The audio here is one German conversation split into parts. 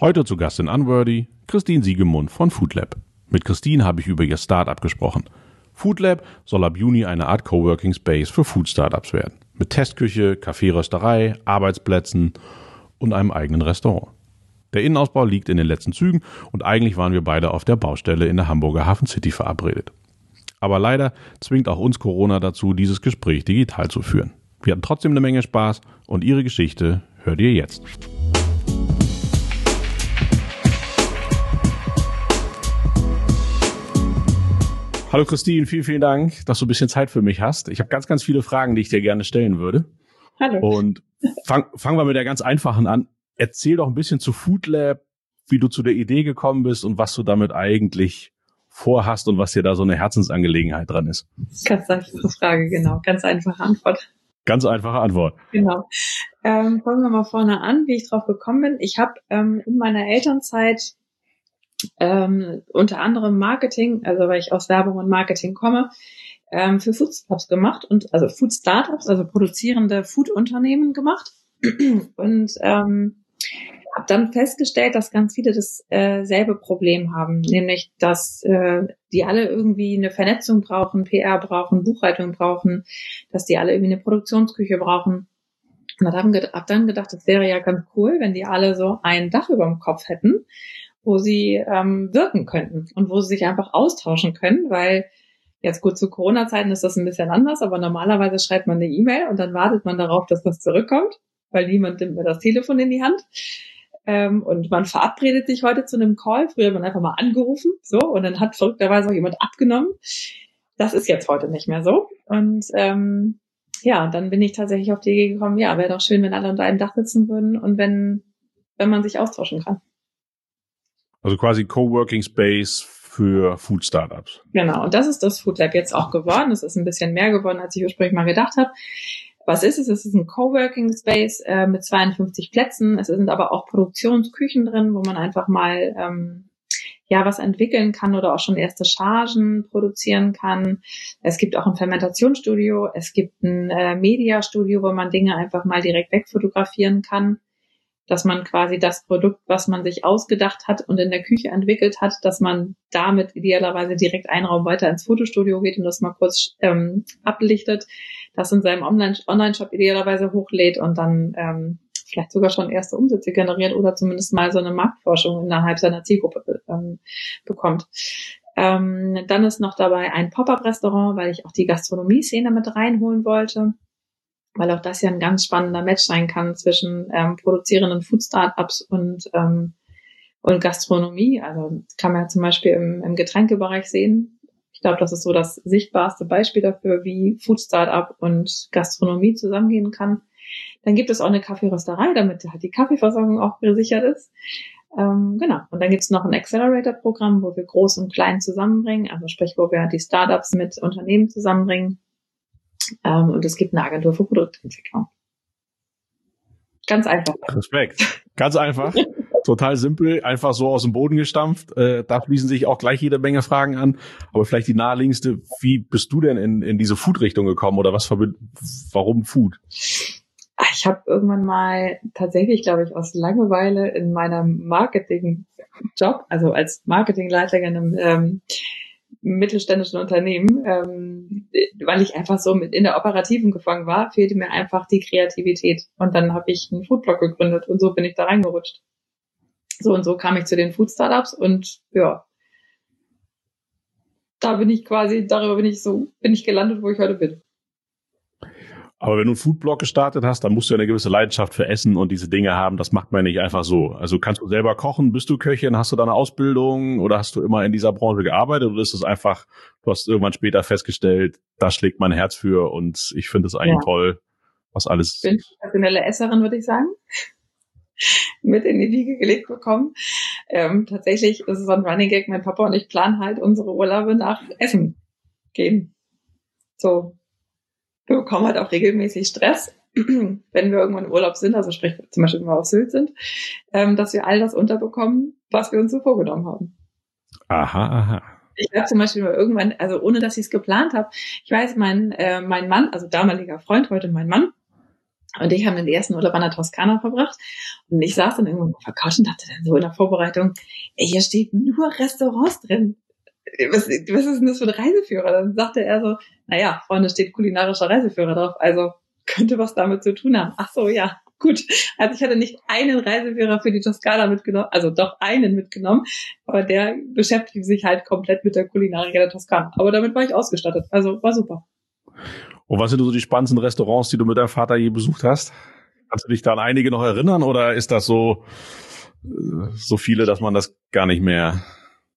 Heute zu Gast in Unworthy Christine Siegemund von Foodlab. Mit Christine habe ich über ihr Startup gesprochen. Foodlab soll ab Juni eine Art Coworking Space für Food Startups werden. Mit Testküche, Kaffeerösterei, Arbeitsplätzen und einem eigenen Restaurant. Der Innenausbau liegt in den letzten Zügen und eigentlich waren wir beide auf der Baustelle in der Hamburger Hafen City verabredet. Aber leider zwingt auch uns Corona dazu, dieses Gespräch digital zu führen. Wir hatten trotzdem eine Menge Spaß und ihre Geschichte hört ihr jetzt. Hallo Christine, vielen, vielen Dank, dass du ein bisschen Zeit für mich hast. Ich habe ganz, ganz viele Fragen, die ich dir gerne stellen würde. Hallo. Und fang, fangen wir mit der ganz einfachen an. Erzähl doch ein bisschen zu Food Lab, wie du zu der Idee gekommen bist und was du damit eigentlich vorhast und was dir da so eine Herzensangelegenheit dran ist. Ganz einfache Frage, genau. Ganz einfache Antwort. Ganz einfache Antwort. Genau. Ähm, fangen wir mal vorne an, wie ich drauf gekommen bin. Ich habe ähm, in meiner Elternzeit ähm, unter anderem Marketing, also weil ich aus Werbung und Marketing komme, ähm, für Food Startups gemacht und also Food Startups, also produzierende Food-Unternehmen gemacht und ähm, habe dann festgestellt, dass ganz viele dasselbe äh, Problem haben, nämlich dass äh, die alle irgendwie eine Vernetzung brauchen, PR brauchen, Buchhaltung brauchen, dass die alle irgendwie eine Produktionsküche brauchen. Und habe hab dann gedacht, es wäre ja ganz cool, wenn die alle so ein Dach über dem Kopf hätten wo sie ähm, wirken könnten und wo sie sich einfach austauschen können, weil jetzt gut zu Corona-Zeiten ist das ein bisschen anders, aber normalerweise schreibt man eine E-Mail und dann wartet man darauf, dass das zurückkommt, weil niemand nimmt mir das Telefon in die Hand. Ähm, und man verabredet sich heute zu einem Call. Früher hat man einfach mal angerufen, so, und dann hat verrückterweise auch jemand abgenommen. Das ist jetzt heute nicht mehr so. Und ähm, ja, dann bin ich tatsächlich auf die Idee gekommen, ja, wäre doch schön, wenn alle unter einem Dach sitzen würden und wenn, wenn man sich austauschen kann. Also quasi Coworking Space für Food Startups. Genau, und das ist das Food Lab jetzt auch geworden. Es ist ein bisschen mehr geworden, als ich ursprünglich mal gedacht habe. Was ist es? Es ist ein Coworking Space äh, mit 52 Plätzen. Es sind aber auch Produktionsküchen drin, wo man einfach mal ähm, ja was entwickeln kann oder auch schon erste Chargen produzieren kann. Es gibt auch ein Fermentationsstudio, es gibt ein äh, Mediastudio, wo man Dinge einfach mal direkt wegfotografieren kann dass man quasi das Produkt, was man sich ausgedacht hat und in der Küche entwickelt hat, dass man damit idealerweise direkt einen Raum weiter ins Fotostudio geht und das mal kurz ähm, ablichtet, das in seinem Online-Shop idealerweise hochlädt und dann ähm, vielleicht sogar schon erste Umsätze generiert oder zumindest mal so eine Marktforschung innerhalb seiner Zielgruppe ähm, bekommt. Ähm, dann ist noch dabei ein Pop-up-Restaurant, weil ich auch die Gastronomie-Szene mit reinholen wollte weil auch das ja ein ganz spannender Match sein kann zwischen ähm, produzierenden Food-Startups und, ähm, und Gastronomie. Also kann man ja zum Beispiel im, im Getränkebereich sehen. Ich glaube, das ist so das sichtbarste Beispiel dafür, wie Food-Startup und Gastronomie zusammengehen kann. Dann gibt es auch eine Kaffeerösterei, damit halt die Kaffeeversorgung auch gesichert ist. Ähm, genau. Und dann gibt es noch ein Accelerator-Programm, wo wir Groß und Klein zusammenbringen, also sprich, wo wir die Startups mit Unternehmen zusammenbringen ähm, und es gibt eine Agentur für Produktentwicklung. Ganz einfach. Respekt. Ganz einfach. Total simpel, einfach so aus dem Boden gestampft. Äh, da fließen sich auch gleich jede Menge Fragen an. Aber vielleicht die naheliegendste, wie bist du denn in, in diese Food-Richtung gekommen oder was verbindet, warum Food? Ich habe irgendwann mal tatsächlich, glaube ich, aus Langeweile in meinem Marketing-Job, also als Marketingleiter in einem ähm, mittelständischen Unternehmen, ähm, weil ich einfach so mit in der operativen gefangen war, fehlte mir einfach die Kreativität. Und dann habe ich einen Foodblog gegründet und so bin ich da reingerutscht. So und so kam ich zu den Food Startups und ja, da bin ich quasi, darüber bin ich so, bin ich gelandet, wo ich heute bin. Aber wenn du einen Foodblog gestartet hast, dann musst du ja eine gewisse Leidenschaft für Essen und diese Dinge haben. Das macht man nicht einfach so. Also kannst du selber kochen? Bist du Köchin? Hast du da eine Ausbildung? Oder hast du immer in dieser Branche gearbeitet? Oder ist es einfach, du hast irgendwann später festgestellt, da schlägt mein Herz für und ich finde es eigentlich ja. toll, was alles. Ich bin professionelle Esserin, würde ich sagen. mit in die Wiege gelegt bekommen. Ähm, tatsächlich ist es so ein Running Gag. Mein Papa und ich planen halt unsere Urlaube nach Essen gehen. So, wir bekommen halt auch regelmäßig Stress, wenn wir irgendwann im Urlaub sind, also sprich zum Beispiel, wenn wir auf Sylt sind, ähm, dass wir all das unterbekommen, was wir uns so vorgenommen haben. Aha, aha. Ich habe zum Beispiel mal irgendwann, also ohne dass ich es geplant habe, ich weiß, mein, äh, mein Mann, also damaliger Freund, heute mein Mann, Und ich habe den ersten Urlaub an der Toskana verbracht. Und ich saß dann irgendwo auf der Couch und dachte dann so in der Vorbereitung, ey, hier steht nur Restaurants drin. Was, was ist denn das für ein Reiseführer? Dann sagte er so, naja, vorne steht kulinarischer Reiseführer drauf. Also könnte was damit zu tun haben. Ach so, ja, gut. Also ich hatte nicht einen Reiseführer für die Toskana mitgenommen, also doch einen mitgenommen, aber der beschäftigt sich halt komplett mit der Kulinarik der Toskana. Aber damit war ich ausgestattet. Also war super. Und was sind so die spannendsten Restaurants, die du mit deinem Vater je besucht hast? Kannst du dich da an einige noch erinnern oder ist das so, äh, so viele, dass man das gar nicht mehr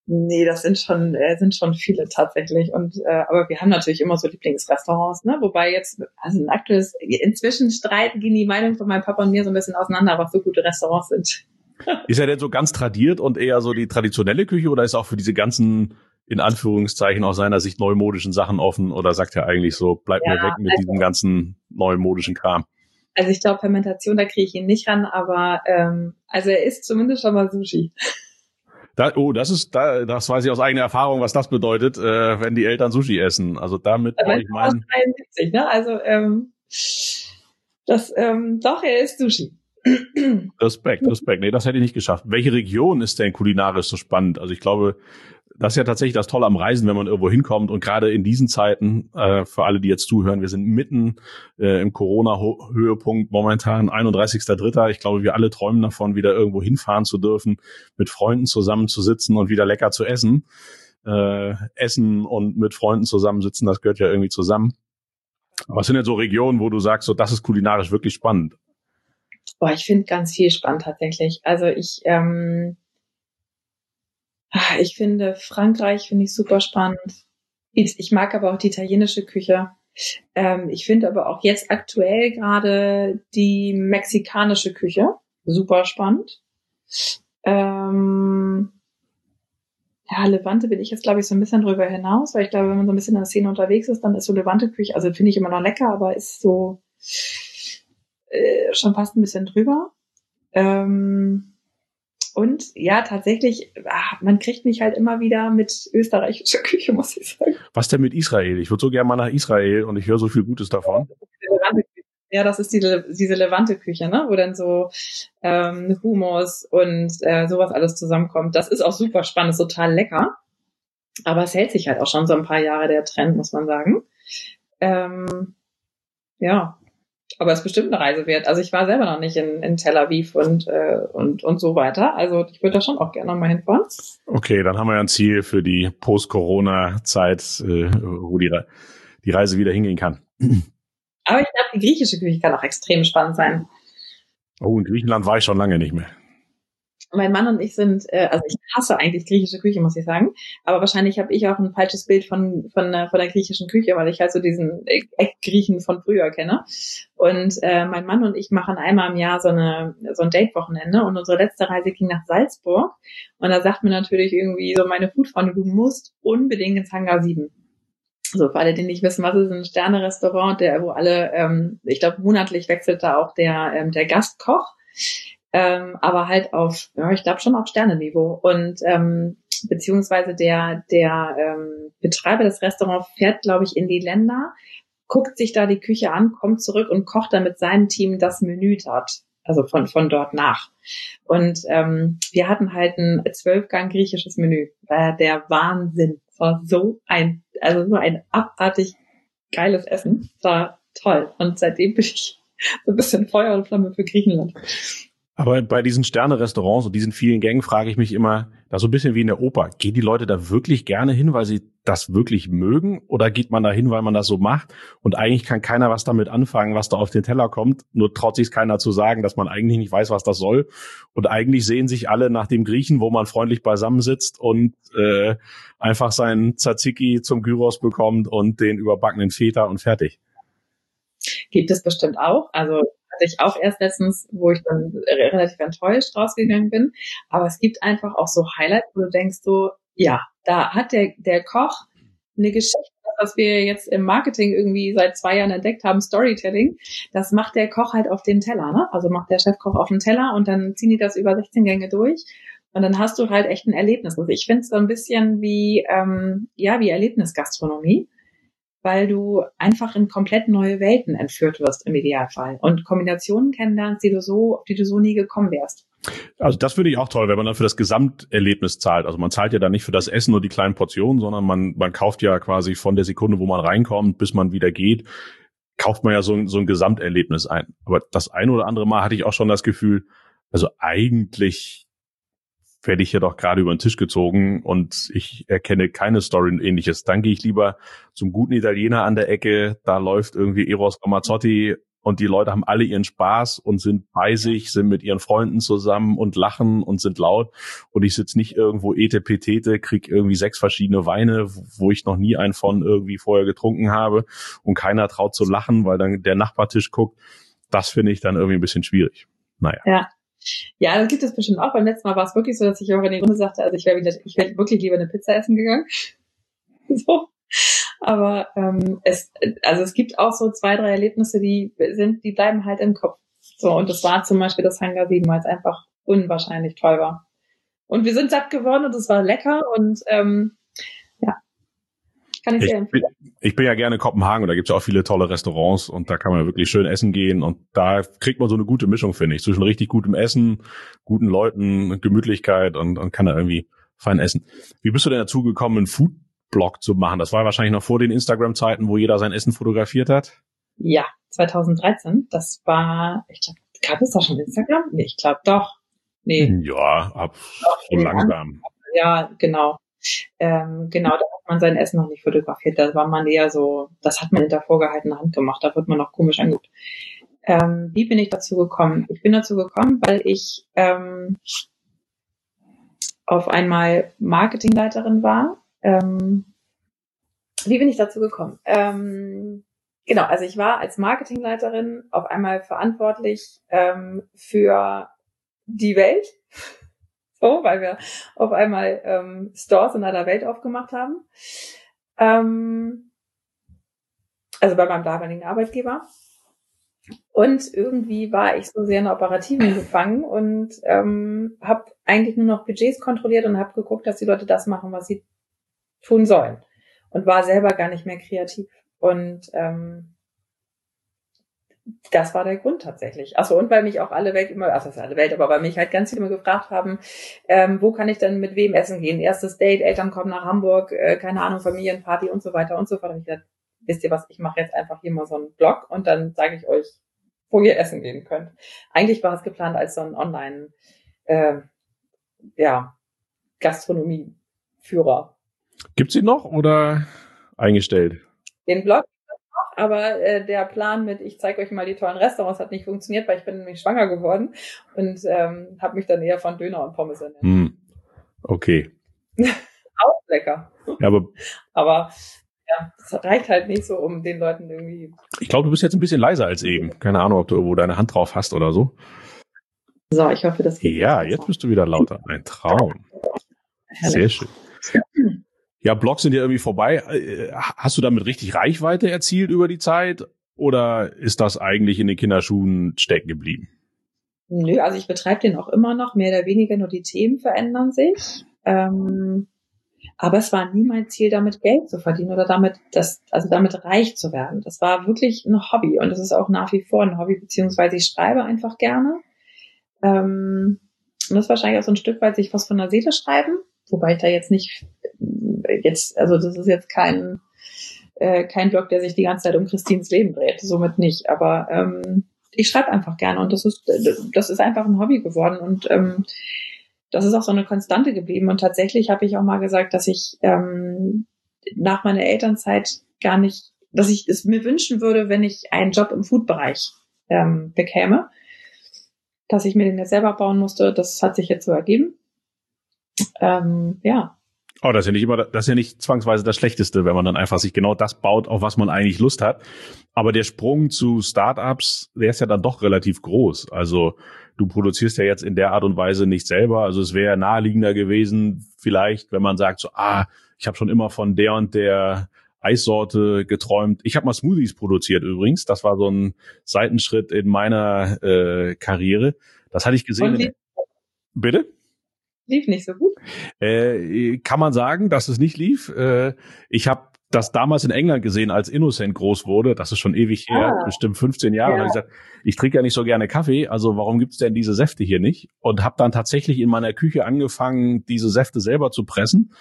Nee, das sind schon, äh, sind schon viele tatsächlich. Und äh, aber wir haben natürlich immer so Lieblingsrestaurants, ne? Wobei jetzt, also ein aktuelles, inzwischen streiten gehen die Meinungen von meinem Papa und mir so ein bisschen auseinander, was so gute Restaurants sind. Ist er denn so ganz tradiert und eher so die traditionelle Küche oder ist auch für diese ganzen, in Anführungszeichen aus seiner Sicht neumodischen Sachen offen oder sagt er eigentlich so, bleib ja, mir weg mit also, diesem ganzen neumodischen Kram? Also ich glaube, Fermentation, da kriege ich ihn nicht ran, aber ähm, also er isst zumindest schon mal Sushi. Da, oh, das ist, da, das weiß ich aus eigener Erfahrung, was das bedeutet, äh, wenn die Eltern Sushi essen. Also damit Aber ich meinen. 73, ne? Also ähm, das, ähm, doch, er isst Sushi. Respekt, Respekt. Nee, das hätte ich nicht geschafft. Welche Region ist denn kulinarisch so spannend? Also ich glaube, das ist ja tatsächlich das Tolle am Reisen, wenn man irgendwo hinkommt. Und gerade in diesen Zeiten, äh, für alle, die jetzt zuhören, wir sind mitten äh, im Corona-Höhepunkt momentan, 31.3. Ich glaube, wir alle träumen davon, wieder irgendwo hinfahren zu dürfen, mit Freunden zusammenzusitzen und wieder lecker zu essen. Äh, essen und mit Freunden zusammensitzen, das gehört ja irgendwie zusammen. Was sind denn so Regionen, wo du sagst, so das ist kulinarisch wirklich spannend? Boah, ich finde ganz viel spannend tatsächlich. Also ich ähm, ich finde Frankreich finde ich super spannend. Ich mag aber auch die italienische Küche. Ähm, ich finde aber auch jetzt aktuell gerade die mexikanische Küche super spannend. Ähm, ja, Levante bin ich jetzt, glaube ich, so ein bisschen drüber hinaus, weil ich glaube, wenn man so ein bisschen in der Szene unterwegs ist, dann ist so Levante-Küche, also finde ich immer noch lecker, aber ist so äh, schon fast ein bisschen drüber. Ähm, und ja, tatsächlich, ach, man kriegt mich halt immer wieder mit österreichischer Küche, muss ich sagen. Was denn mit Israel? Ich würde so gerne mal nach Israel und ich höre so viel Gutes davon. Ja, das ist die, diese Levante-Küche, ne? wo dann so ähm, Hummus und äh, sowas alles zusammenkommt. Das ist auch super spannend, total lecker. Aber es hält sich halt auch schon so ein paar Jahre der Trend, muss man sagen. Ähm, ja, aber es ist bestimmt eine Reise wert. Also ich war selber noch nicht in, in Tel Aviv und, äh, und, und so weiter. Also ich würde da schon auch gerne mal hinfahren. Okay, dann haben wir ja ein Ziel für die Post-Corona-Zeit, äh, wo die, die Reise wieder hingehen kann. Aber ich glaube, die griechische Küche kann auch extrem spannend sein. Oh, in Griechenland war ich schon lange nicht mehr mein Mann und ich sind, äh, also ich hasse eigentlich griechische Küche, muss ich sagen. Aber wahrscheinlich habe ich auch ein falsches Bild von, von, von der griechischen Küche, weil ich halt so diesen Eck-Griechen von früher kenne. Und äh, mein Mann und ich machen einmal im Jahr so, eine, so ein Date-Wochenende und unsere letzte Reise ging nach Salzburg. Und da sagt mir natürlich irgendwie so meine Foodfreunde, du musst unbedingt ins Hangar 7. So, für alle, die nicht wissen, was ist ein Sterne-Restaurant, der, wo alle, ähm, ich glaube, monatlich wechselt da auch der, ähm, der Gastkoch ähm, aber halt auf, ja, ich glaube schon auf Sternenniveau. Und ähm, beziehungsweise der, der ähm, Betreiber des Restaurants fährt, glaube ich, in die Länder, guckt sich da die Küche an, kommt zurück und kocht dann mit seinem Team das Menü dort. Also von, von dort nach. Und ähm, wir hatten halt ein zwölfgang griechisches Menü. Äh, der Wahnsinn. Es war so ein, also so ein abartig geiles Essen. Es war toll. Und seitdem bin ich so ein bisschen Feuer und Flamme für Griechenland. Aber bei diesen Sterne-Restaurants und diesen vielen Gängen frage ich mich immer, da so ein bisschen wie in der Oper, gehen die Leute da wirklich gerne hin, weil sie das wirklich mögen? Oder geht man da hin, weil man das so macht? Und eigentlich kann keiner was damit anfangen, was da auf den Teller kommt. Nur traut sich keiner zu sagen, dass man eigentlich nicht weiß, was das soll. Und eigentlich sehen sich alle nach dem Griechen, wo man freundlich beisammensitzt und äh, einfach seinen Tzatziki zum Gyros bekommt und den überbackenen Feta und fertig. Gibt es bestimmt auch. Also hatte ich auch erst letztens, wo ich dann relativ enttäuscht rausgegangen bin. Aber es gibt einfach auch so Highlights, wo du denkst so, ja, da hat der, der Koch eine Geschichte, was wir jetzt im Marketing irgendwie seit zwei Jahren entdeckt haben, Storytelling, das macht der Koch halt auf den Teller, ne? Also macht der Chefkoch auf den Teller und dann ziehen die das über 16 Gänge durch. Und dann hast du halt echt ein Erlebnis. Also ich finde es so ein bisschen wie, ähm, ja, wie Erlebnisgastronomie. Weil du einfach in komplett neue Welten entführt wirst im Idealfall und Kombinationen kennenlernst, die du so, die du so nie gekommen wärst. Also das finde ich auch toll, wenn man dann für das Gesamterlebnis zahlt. Also man zahlt ja dann nicht für das Essen nur die kleinen Portionen, sondern man, man kauft ja quasi von der Sekunde, wo man reinkommt, bis man wieder geht, kauft man ja so ein, so ein Gesamterlebnis ein. Aber das eine oder andere Mal hatte ich auch schon das Gefühl, also eigentlich werde ich hier doch gerade über den Tisch gezogen und ich erkenne keine Story und ähnliches. Dann gehe ich lieber zum guten Italiener an der Ecke, da läuft irgendwie Eros Ramazzotti und die Leute haben alle ihren Spaß und sind bei sich, sind mit ihren Freunden zusammen und lachen und sind laut und ich sitze nicht irgendwo etepetete, krieg irgendwie sechs verschiedene Weine, wo ich noch nie einen von irgendwie vorher getrunken habe und keiner traut zu lachen, weil dann der Nachbartisch guckt. Das finde ich dann irgendwie ein bisschen schwierig. Naja. Ja, ja, das gibt es bestimmt auch. Beim letzten Mal war es wirklich so, dass ich auch in die Runde sagte, also ich wäre ich wäre wirklich lieber eine Pizza essen gegangen. so. Aber ähm, es, also es gibt auch so zwei, drei Erlebnisse, die sind, die bleiben halt im Kopf. So, und das war zum Beispiel das Hangar 7, weil es einfach unwahrscheinlich toll war. Und wir sind satt geworden und es war lecker und ähm, kann ich, ich sehr empfehlen. Bin, ich bin ja gerne in Kopenhagen und da gibt es auch viele tolle Restaurants und da kann man wirklich schön essen gehen und da kriegt man so eine gute Mischung, finde ich, zwischen richtig gutem Essen, guten Leuten, Gemütlichkeit und, und kann da irgendwie fein essen. Wie bist du denn dazu gekommen, einen Foodblog zu machen? Das war wahrscheinlich noch vor den Instagram-Zeiten, wo jeder sein Essen fotografiert hat? Ja, 2013. Das war, ich glaube, gab es da schon Instagram? Nee, ich glaube doch. Nee. Ja, ab so langsam. Ja, genau. Ähm, genau, da hat man sein Essen noch nicht fotografiert. Da war man eher so, das hat man hinter vorgehaltener Hand gemacht. Da wird man noch komisch angeguckt. Ähm, wie bin ich dazu gekommen? Ich bin dazu gekommen, weil ich ähm, auf einmal Marketingleiterin war. Ähm, wie bin ich dazu gekommen? Ähm, genau, also ich war als Marketingleiterin auf einmal verantwortlich ähm, für die Welt so, weil wir auf einmal ähm, Stores in aller Welt aufgemacht haben. Ähm, also bei meinem damaligen Arbeitgeber. Und irgendwie war ich so sehr in der Operativen gefangen und ähm, habe eigentlich nur noch Budgets kontrolliert und habe geguckt, dass die Leute das machen, was sie tun sollen. Und war selber gar nicht mehr kreativ. Und ähm, das war der Grund tatsächlich. Achso, und weil mich auch alle Welt immer, also alle Welt, aber weil mich halt ganz viele immer gefragt haben, ähm, wo kann ich denn mit wem essen gehen? Erstes Date, Eltern kommen nach Hamburg, äh, keine Ahnung, Familienparty und so weiter und so fort. Und ich dachte, wisst ihr was, ich mache jetzt einfach hier mal so einen Blog und dann sage ich euch, wo ihr essen gehen könnt. Eigentlich war es geplant als so ein Online, äh, ja, Gastronomieführer. Gibt's ihn noch oder eingestellt? Den Blog aber äh, der Plan mit, ich zeige euch mal die tollen Restaurants, hat nicht funktioniert, weil ich bin nämlich schwanger geworden und ähm, habe mich dann eher von Döner und Pommes ernährt. Hm. Okay. Auch lecker. Ja, aber, aber ja, das reicht halt nicht so, um den Leuten irgendwie. Ich glaube, du bist jetzt ein bisschen leiser als eben. Keine Ahnung, ob du irgendwo deine Hand drauf hast oder so. So, ich hoffe, das geht. Ja, jetzt bist du wieder lauter. Ein Traum. Sehr schön. Ja, Blogs sind ja irgendwie vorbei. Äh, hast du damit richtig Reichweite erzielt über die Zeit oder ist das eigentlich in den Kinderschuhen stecken geblieben? Nö, also ich betreibe den auch immer noch, mehr oder weniger, nur die Themen verändern sich. Ähm, aber es war nie mein Ziel, damit Geld zu verdienen oder damit, das, also damit reich zu werden. Das war wirklich ein Hobby und es ist auch nach wie vor ein Hobby, beziehungsweise ich schreibe einfach gerne. Ähm, und das ist wahrscheinlich auch so ein Stück weit sich was von der Seele schreiben, wobei ich da jetzt nicht jetzt, also das ist jetzt kein, äh, kein Blog, der sich die ganze Zeit um Christins Leben dreht, somit nicht. Aber ähm, ich schreibe einfach gerne und das ist, das ist einfach ein Hobby geworden und ähm, das ist auch so eine Konstante geblieben. Und tatsächlich habe ich auch mal gesagt, dass ich ähm, nach meiner Elternzeit gar nicht, dass ich es mir wünschen würde, wenn ich einen Job im Food-Bereich ähm, bekäme, dass ich mir den jetzt selber bauen musste. Das hat sich jetzt so ergeben. Ähm, ja, Oh, das ist ja nicht immer, das ist ja nicht zwangsweise das Schlechteste, wenn man dann einfach sich genau das baut, auf was man eigentlich Lust hat. Aber der Sprung zu Startups, der ist ja dann doch relativ groß. Also du produzierst ja jetzt in der Art und Weise nicht selber. Also es wäre naheliegender gewesen, vielleicht, wenn man sagt so, ah, ich habe schon immer von der und der Eissorte geträumt. Ich habe mal Smoothies produziert übrigens. Das war so ein Seitenschritt in meiner äh, Karriere. Das hatte ich gesehen. Bitte? Lief nicht so gut? Äh, kann man sagen, dass es nicht lief. Äh, ich habe das damals in England gesehen, als Innocent groß wurde. Das ist schon ewig her, ah, bestimmt 15 Jahre. Ja. Und ich gesagt, ich trinke ja nicht so gerne Kaffee, also warum gibt's denn diese Säfte hier nicht? Und habe dann tatsächlich in meiner Küche angefangen, diese Säfte selber zu pressen,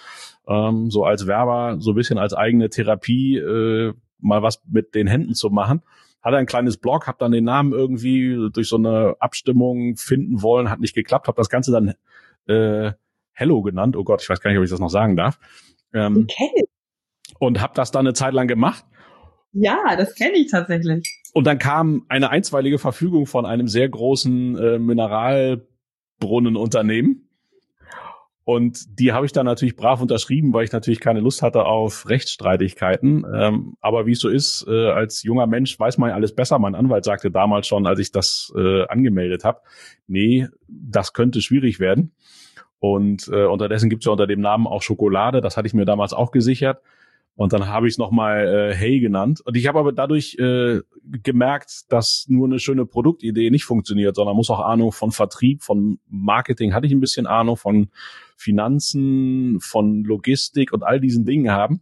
ähm, so als Werber, so ein bisschen als eigene Therapie, äh, mal was mit den Händen zu machen. Hatte ein kleines Blog, habe dann den Namen irgendwie durch so eine Abstimmung finden wollen, hat nicht geklappt, habe das Ganze dann äh, Hello genannt. Oh Gott, ich weiß gar nicht, ob ich das noch sagen darf. Ähm, okay. Und habe das dann eine Zeit lang gemacht. Ja, das kenne ich tatsächlich. Und dann kam eine einstweilige Verfügung von einem sehr großen äh, Mineralbrunnenunternehmen. Und die habe ich dann natürlich brav unterschrieben, weil ich natürlich keine Lust hatte auf Rechtsstreitigkeiten. Ähm, aber wie es so ist, äh, als junger Mensch weiß man ja alles besser. Mein Anwalt sagte damals schon, als ich das äh, angemeldet habe, nee, das könnte schwierig werden. Und äh, unterdessen gibt's ja unter dem Namen auch Schokolade. Das hatte ich mir damals auch gesichert. Und dann habe ich es nochmal äh, Hey genannt. Und ich habe aber dadurch äh, gemerkt, dass nur eine schöne Produktidee nicht funktioniert, sondern muss auch Ahnung von Vertrieb, von Marketing hatte ich ein bisschen Ahnung, von Finanzen, von Logistik und all diesen Dingen haben.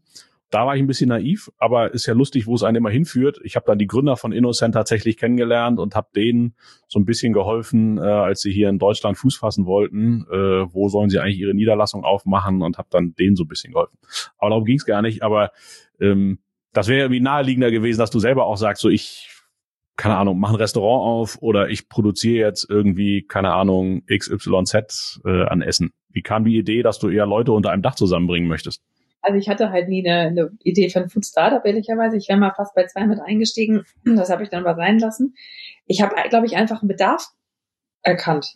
Da war ich ein bisschen naiv, aber ist ja lustig, wo es einen immer hinführt. Ich habe dann die Gründer von Innocent tatsächlich kennengelernt und habe denen so ein bisschen geholfen, äh, als sie hier in Deutschland Fuß fassen wollten. Äh, wo sollen sie eigentlich ihre Niederlassung aufmachen und habe dann denen so ein bisschen geholfen. Aber darum ging es gar nicht. Aber ähm, das wäre irgendwie naheliegender gewesen, dass du selber auch sagst, so ich keine Ahnung, mach ein Restaurant auf oder ich produziere jetzt irgendwie, keine Ahnung, XYZ äh, an Essen. Wie kam die Idee, dass du eher Leute unter einem Dach zusammenbringen möchtest? Also ich hatte halt nie eine, eine Idee für ein Food Startup, ehrlicherweise. Ich wäre mal fast bei zwei mit eingestiegen. Das habe ich dann aber sein lassen. Ich habe, glaube ich, einfach einen Bedarf erkannt.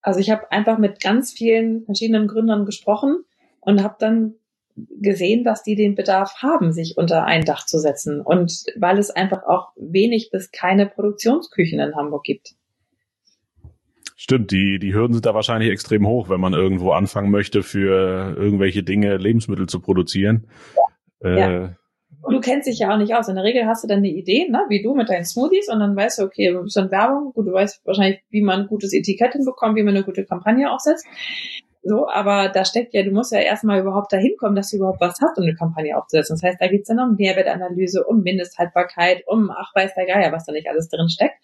Also ich habe einfach mit ganz vielen verschiedenen Gründern gesprochen und habe dann gesehen, dass die den Bedarf haben, sich unter ein Dach zu setzen. Und weil es einfach auch wenig bis keine Produktionsküchen in Hamburg gibt. Stimmt, die, die Hürden sind da wahrscheinlich extrem hoch, wenn man irgendwo anfangen möchte, für irgendwelche Dinge Lebensmittel zu produzieren. Ja. Äh, ja. Und du kennst dich ja auch nicht aus. In der Regel hast du dann eine Idee, ne, wie du mit deinen Smoothies und dann weißt du, okay, du bist in Werbung, gut, du weißt wahrscheinlich, wie man ein gutes Etikett hinbekommt, wie man eine gute Kampagne aufsetzt. So, aber da steckt ja, du musst ja erstmal überhaupt dahin kommen, dass du überhaupt was hast, um eine Kampagne aufzusetzen. Das heißt, da geht's dann um Nährwertanalyse, um Mindesthaltbarkeit, um ach weiß der Geier, was da nicht alles drin steckt.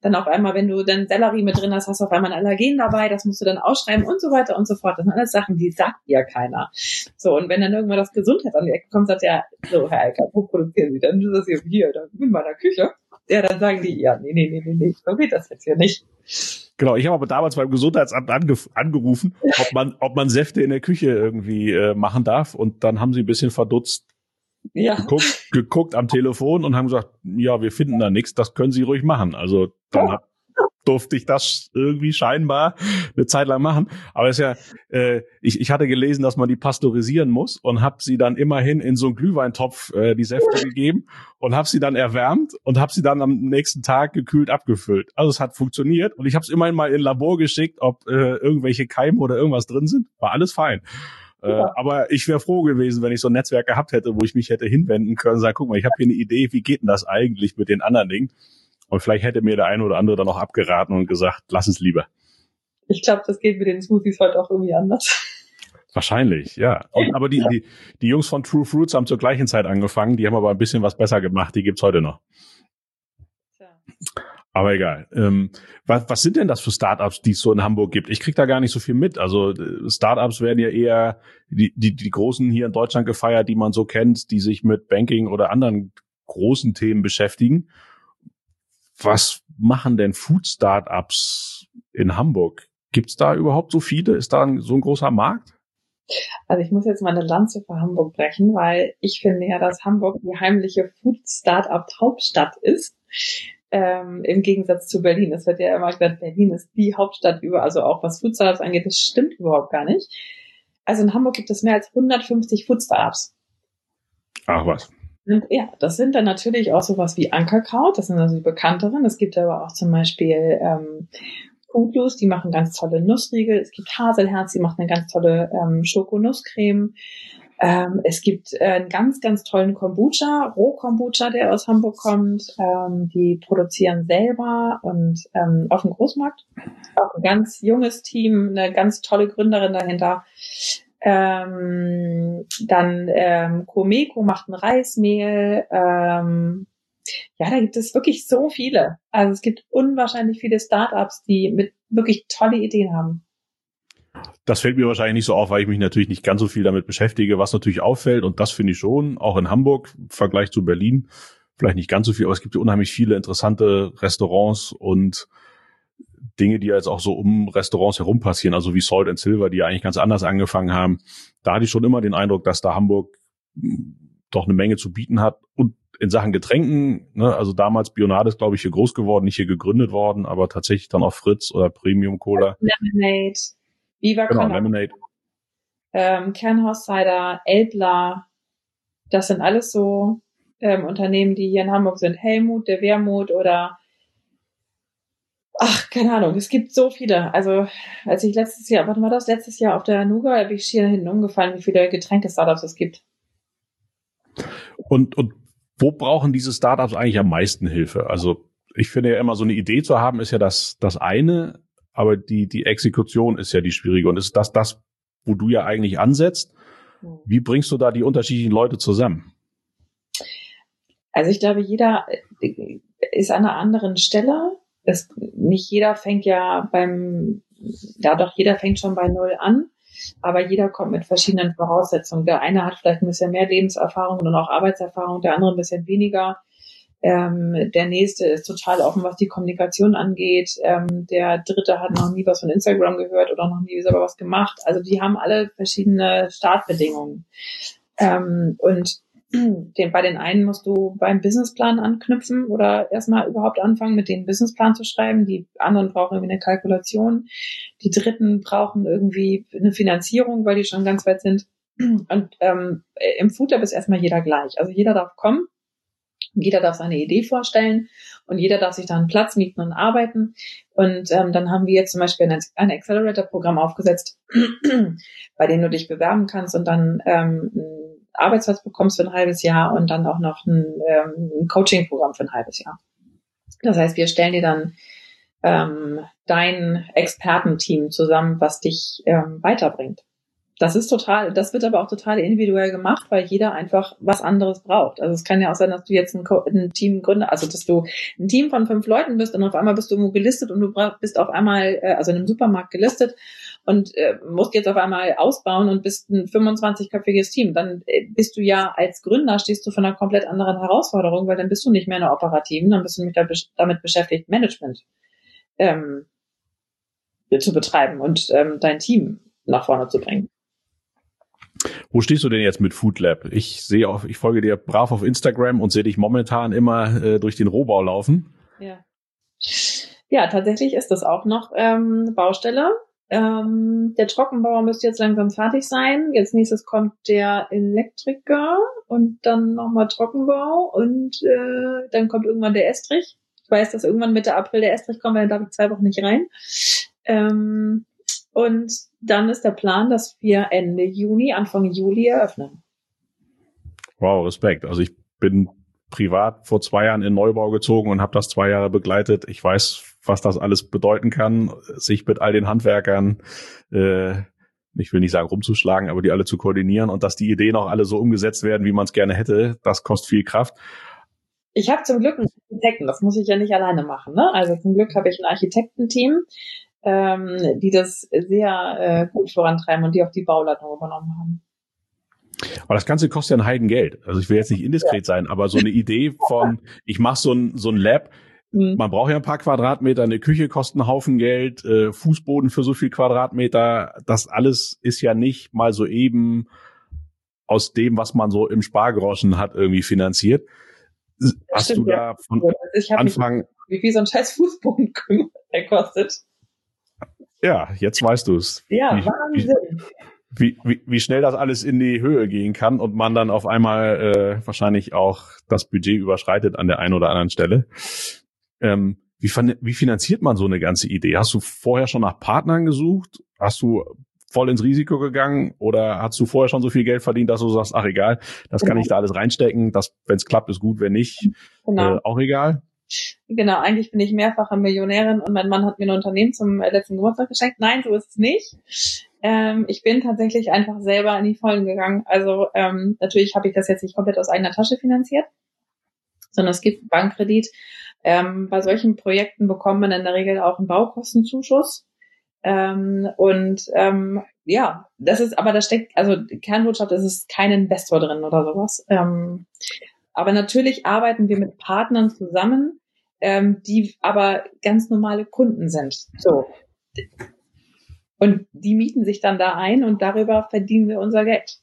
Dann auf einmal, wenn du dann Sellerie mit drin hast, hast du auf einmal ein Allergen dabei, das musst du dann ausschreiben und so weiter und so fort. Das sind alles Sachen, die sagt dir keiner. So, und wenn dann irgendwann das Gesundheit an die Ecke kommt, sagt ja, so, Herr Eicker, wo produzieren Sie denn? Das ist hier, da in meiner Küche. Ja, dann sagen die, ja, nee, nee, nee, nee, nee, so geht das jetzt hier nicht. Genau, ich habe aber damals beim Gesundheitsamt ange angerufen, ob man, ob man Säfte in der Küche irgendwie äh, machen darf. Und dann haben sie ein bisschen verdutzt ja. geguckt, geguckt am Telefon und haben gesagt, ja, wir finden da nichts, das können Sie ruhig machen. Also dann oh. hat durfte ich das irgendwie scheinbar eine Zeit lang machen. Aber es ist ja, äh, ich, ich hatte gelesen, dass man die pasteurisieren muss und habe sie dann immerhin in so einen Glühweintopf äh, die Säfte gegeben und habe sie dann erwärmt und habe sie dann am nächsten Tag gekühlt abgefüllt. Also es hat funktioniert und ich habe es immerhin mal in Labor geschickt, ob äh, irgendwelche Keime oder irgendwas drin sind. War alles fein. Äh, ja. aber ich wäre froh gewesen, wenn ich so ein Netzwerk gehabt hätte, wo ich mich hätte hinwenden können, sagen, guck mal, ich habe hier eine Idee, wie geht denn das eigentlich mit den anderen Dingen? Und vielleicht hätte mir der eine oder andere dann auch abgeraten und gesagt, lass es lieber. Ich glaube, das geht mit den Smoothies heute auch irgendwie anders. Wahrscheinlich, ja. Und, aber die, die, die Jungs von True Fruits haben zur gleichen Zeit angefangen, die haben aber ein bisschen was besser gemacht, die gibt's heute noch. Tja. Aber egal. Ähm, was, was sind denn das für Startups, die es so in Hamburg gibt? Ich krieg da gar nicht so viel mit. Also äh, Startups werden ja eher die, die, die großen hier in Deutschland gefeiert, die man so kennt, die sich mit Banking oder anderen großen Themen beschäftigen was machen denn Food-Startups in Hamburg? Gibt's da überhaupt so viele? Ist da ein, so ein großer Markt? Also ich muss jetzt mal eine Lanze für Hamburg brechen, weil ich finde ja, dass Hamburg die heimliche Food-Startup-Hauptstadt ist. Ähm, Im Gegensatz zu Berlin. Es wird ja immer gesagt, Berlin ist die Hauptstadt über, also auch was Food Startups angeht, das stimmt überhaupt gar nicht. Also in Hamburg gibt es mehr als 150 Food Startups. Ach was. Und ja, das sind dann natürlich auch sowas wie Ankerkraut, das sind also die bekannteren. Es gibt aber auch zum Beispiel ähm, Foodloose, die machen ganz tolle Nussriegel. Es gibt Haselherz, die machen eine ganz tolle ähm, Schokonusscreme. Ähm, es gibt äh, einen ganz, ganz tollen Kombucha, Roh-Kombucha, der aus Hamburg kommt. Ähm, die produzieren selber und ähm, auf dem Großmarkt. Auch ein ganz junges Team, eine ganz tolle Gründerin dahinter. Ähm, dann ähm, Comeco macht ein Reismehl. Ähm, ja, da gibt es wirklich so viele. Also es gibt unwahrscheinlich viele Startups, die mit wirklich tolle Ideen haben. Das fällt mir wahrscheinlich nicht so auf, weil ich mich natürlich nicht ganz so viel damit beschäftige, was natürlich auffällt. Und das finde ich schon, auch in Hamburg im Vergleich zu Berlin, vielleicht nicht ganz so viel, aber es gibt unheimlich viele interessante Restaurants und Dinge, die jetzt auch so um Restaurants herum passieren, also wie Salt and Silver, die ja eigentlich ganz anders angefangen haben. Da hatte ich schon immer den Eindruck, dass da Hamburg hm, doch eine Menge zu bieten hat und in Sachen Getränken, ne, also damals Bionade ist, glaube ich, hier groß geworden, nicht hier gegründet worden, aber tatsächlich dann auch Fritz oder Premium Cola. Lemonade, Viva genau, Lemonade. Ähm, Kernhaus Cider, Elbler, das sind alles so ähm, Unternehmen, die hier in Hamburg sind. Helmut, der Wermut oder ach, keine Ahnung, es gibt so viele. Also, als ich letztes Jahr, warte mal, das letztes Jahr auf der Nuga, bin ich hier hinten umgefallen, wie viele Getränke-Startups es gibt. Und, und wo brauchen diese Startups eigentlich am meisten Hilfe? Also ich finde ja immer so eine Idee zu haben, ist ja das, das eine, aber die, die Exekution ist ja die schwierige und ist das das, wo du ja eigentlich ansetzt? Hm. Wie bringst du da die unterschiedlichen Leute zusammen? Also ich glaube, jeder ist an einer anderen Stelle. Es, nicht jeder fängt ja beim, ja doch, jeder fängt schon bei Null an aber jeder kommt mit verschiedenen Voraussetzungen. Der eine hat vielleicht ein bisschen mehr Lebenserfahrung und auch Arbeitserfahrung, der andere ein bisschen weniger. Ähm, der nächste ist total offen, was die Kommunikation angeht. Ähm, der dritte hat noch nie was von Instagram gehört oder noch nie selber was gemacht. Also die haben alle verschiedene Startbedingungen. Ähm, und den, bei den einen musst du beim Businessplan anknüpfen oder erstmal überhaupt anfangen, mit dem Businessplan zu schreiben. Die anderen brauchen irgendwie eine Kalkulation. Die dritten brauchen irgendwie eine Finanzierung, weil die schon ganz weit sind. Und ähm, im Foodlab ist erstmal jeder gleich. Also jeder darf kommen, jeder darf seine Idee vorstellen und jeder darf sich da einen Platz mieten und arbeiten. Und ähm, dann haben wir jetzt zum Beispiel ein, ein Accelerator-Programm aufgesetzt, bei dem du dich bewerben kannst und dann ähm, Arbeitsplatz bekommst für ein halbes Jahr und dann auch noch ein, ähm, ein Coaching-Programm für ein halbes Jahr. Das heißt, wir stellen dir dann ähm, dein Expertenteam zusammen, was dich ähm, weiterbringt. Das ist total, das wird aber auch total individuell gemacht, weil jeder einfach was anderes braucht. Also es kann ja auch sein, dass du jetzt ein, ein Team gründest, also dass du ein Team von fünf Leuten bist und auf einmal bist du irgendwo gelistet und du bist auf einmal, äh, also in einem Supermarkt gelistet und äh, musst jetzt auf einmal ausbauen und bist ein 25-köpfiges Team, dann äh, bist du ja als Gründer, stehst du von einer komplett anderen Herausforderung, weil dann bist du nicht mehr in der operativen, dann bist du mit damit beschäftigt, Management ähm, zu betreiben und ähm, dein Team nach vorne zu bringen. Wo stehst du denn jetzt mit Food Lab? Ich sehe auch, ich folge dir brav auf Instagram und sehe dich momentan immer äh, durch den Rohbau laufen. Ja. Ja, tatsächlich ist das auch noch ähm, Baustelle. Ähm, der Trockenbauer müsste jetzt langsam fertig sein. Jetzt nächstes kommt der Elektriker und dann nochmal Trockenbau und äh, dann kommt irgendwann der Estrich. Ich weiß, dass irgendwann Mitte April der Estrich kommt, weil dann darf ich zwei Wochen nicht rein. Ähm, und dann ist der Plan, dass wir Ende Juni, Anfang Juli eröffnen. Wow, Respekt. Also ich bin privat vor zwei Jahren in Neubau gezogen und habe das zwei Jahre begleitet. Ich weiß, was das alles bedeuten kann, sich mit all den Handwerkern, äh, ich will nicht sagen rumzuschlagen, aber die alle zu koordinieren und dass die Ideen auch alle so umgesetzt werden, wie man es gerne hätte, das kostet viel Kraft. Ich habe zum Glück einen Architekten, das muss ich ja nicht alleine machen. Ne? Also zum Glück habe ich ein Architektenteam, ähm, die das sehr äh, gut vorantreiben und die auch die Bauleitung übernommen haben. Aber das Ganze kostet ja ein Heidengeld. Also ich will jetzt nicht indiskret sein, aber so eine Idee von, ich mache so ein, so ein Lab, mhm. man braucht ja ein paar Quadratmeter, eine Küche kostet einen Haufen Geld, äh, Fußboden für so viel Quadratmeter, das alles ist ja nicht mal so eben aus dem, was man so im Spargroschen hat, irgendwie finanziert. Hast stimmt, du da ja. von Anfang... wie viel so ein scheiß Fußboden kostet. Ja, jetzt weißt du es. Ja, wie, Wahnsinn. Wie, wie, wie, schnell das alles in die Höhe gehen kann und man dann auf einmal äh, wahrscheinlich auch das Budget überschreitet an der einen oder anderen Stelle. Ähm, wie, wie finanziert man so eine ganze Idee? Hast du vorher schon nach Partnern gesucht? Hast du voll ins Risiko gegangen oder hast du vorher schon so viel Geld verdient, dass du sagst, ach egal, das kann ich da alles reinstecken, das, wenn es klappt, ist gut, wenn nicht, genau. äh, auch egal? Genau, eigentlich bin ich mehrfache Millionärin und mein Mann hat mir ein Unternehmen zum letzten Geburtstag geschenkt. Nein, so ist es nicht. Ähm, ich bin tatsächlich einfach selber in die Vollen gegangen. Also ähm, natürlich habe ich das jetzt nicht komplett aus eigener Tasche finanziert, sondern es gibt Bankkredit. Ähm, bei solchen Projekten bekommt man in der Regel auch einen Baukostenzuschuss. Ähm, und ähm, ja, das ist, aber da steckt, also Kernbotschaft, es ist kein Investor drin oder sowas. Ähm, aber natürlich arbeiten wir mit Partnern zusammen, ähm, die aber ganz normale Kunden sind. So. Und die mieten sich dann da ein und darüber verdienen wir unser Geld.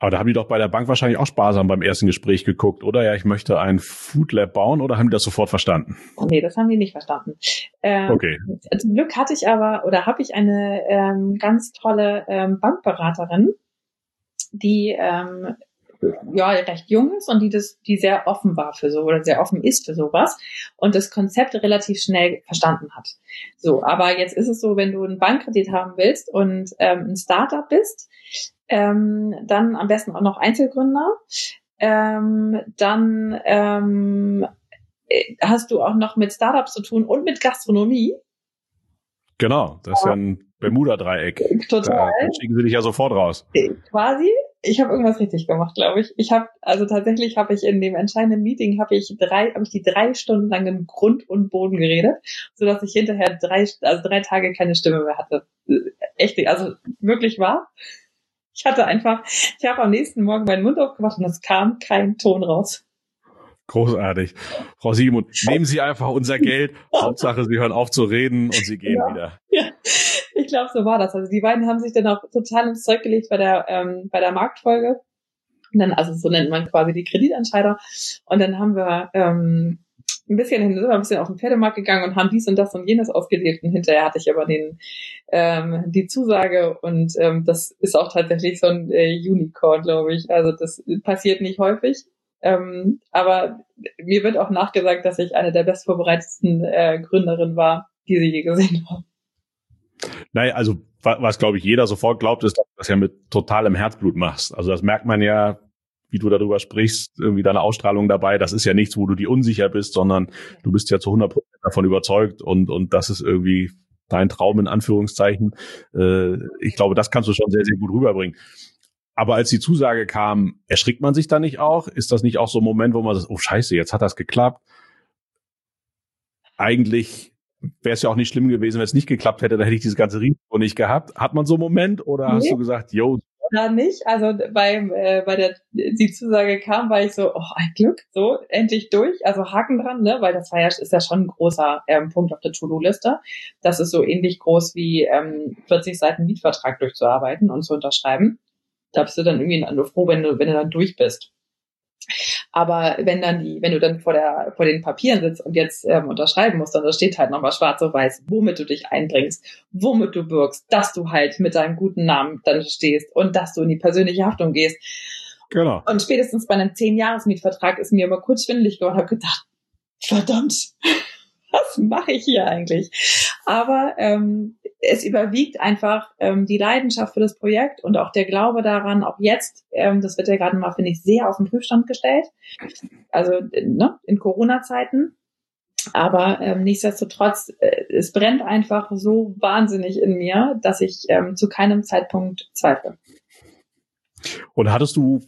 Aber da haben die doch bei der Bank wahrscheinlich auch sparsam beim ersten Gespräch geguckt, oder? Ja, ich möchte ein Food Lab bauen oder haben die das sofort verstanden? Oh, nee, das haben die nicht verstanden. Ähm, okay. Zum Glück hatte ich aber oder habe ich eine ähm, ganz tolle ähm, Bankberaterin, die ähm, ja recht jung ist und die das, die sehr offen war für so oder sehr offen ist für sowas und das Konzept relativ schnell verstanden hat. So, aber jetzt ist es so, wenn du einen Bankkredit haben willst und ähm, ein Startup bist, ähm, dann am besten auch noch Einzelgründer, ähm, dann ähm, äh, hast du auch noch mit Startups zu tun und mit Gastronomie. Genau, das ist ja ein Bermuda-Dreieck. Total. Da schicken sie dich ja sofort raus. Quasi. Ich habe irgendwas richtig gemacht, glaube ich. Ich habe also tatsächlich habe ich in dem entscheidenden Meeting habe ich drei habe ich die drei Stunden lang im Grund und Boden geredet, so dass ich hinterher drei also drei Tage keine Stimme mehr hatte. Echt, also wirklich wahr. Ich hatte einfach, ich habe am nächsten Morgen meinen Mund aufgemacht und es kam kein Ton raus. Großartig. Frau Simon, nehmen Sie einfach unser Geld. Hauptsache, Sie hören auf zu reden und Sie gehen ja. wieder. Ja, ich glaube, so war das. Also die beiden haben sich dann auch total ins Zeug gelegt bei der, ähm, bei der Marktfolge. Und dann, also so nennt man quasi die Kreditentscheider. Und dann haben wir ähm, ein bisschen hin, sind wir ein bisschen auf den Pferdemarkt gegangen und haben dies und das und jenes ausgelebt. Und hinterher hatte ich aber den, ähm, die Zusage und ähm, das ist auch tatsächlich so ein äh, Unicorn, glaube ich. Also das passiert nicht häufig. Ähm, aber mir wird auch nachgesagt, dass ich eine der bestvorbereitetsten äh, Gründerinnen war, die sie je gesehen haben. Naja, also was glaube ich jeder sofort glaubt, ist, dass du das ja mit totalem Herzblut machst. Also das merkt man ja, wie du darüber sprichst, irgendwie deine Ausstrahlung dabei. Das ist ja nichts, wo du dir unsicher bist, sondern du bist ja zu 100 Prozent davon überzeugt und und das ist irgendwie dein Traum in Anführungszeichen. Äh, ich glaube, das kannst du schon sehr sehr gut rüberbringen. Aber als die Zusage kam, erschrickt man sich da nicht auch? Ist das nicht auch so ein Moment, wo man sagt, oh Scheiße, jetzt hat das geklappt? Eigentlich wäre es ja auch nicht schlimm gewesen, wenn es nicht geklappt hätte, dann hätte ich dieses ganze Risiko nicht gehabt. Hat man so einen Moment oder nee. hast du gesagt, yo? Da nicht. Also beim, äh, bei der die Zusage kam, war ich so, oh, ein Glück, so, endlich durch. Also Haken dran, ne? Weil das war ja, ist ja schon ein großer ähm, Punkt auf der To-Do-Liste. Das ist so ähnlich groß wie ähm, 40 Seiten Mietvertrag durchzuarbeiten und zu unterschreiben. Da bist du dann irgendwie nur froh, wenn du, wenn du dann durch bist. Aber wenn dann die, wenn du dann vor der, vor den Papieren sitzt und jetzt ähm, unterschreiben musst, dann da steht halt nochmal schwarz auf weiß, womit du dich einbringst, womit du wirkst, dass du halt mit deinem guten Namen dann stehst und dass du in die persönliche Haftung gehst. Genau. Und spätestens bei einem zehn Jahres Mietvertrag ist mir immer kurz schwindelig geworden, habe gedacht, verdammt, was mache ich hier eigentlich? Aber ähm, es überwiegt einfach ähm, die Leidenschaft für das Projekt und auch der Glaube daran, auch jetzt, ähm, das wird ja gerade mal, finde ich, sehr auf den Prüfstand gestellt. Also ne, in Corona-Zeiten. Aber ähm, nichtsdestotrotz, äh, es brennt einfach so wahnsinnig in mir, dass ich ähm, zu keinem Zeitpunkt zweifle. Und hattest du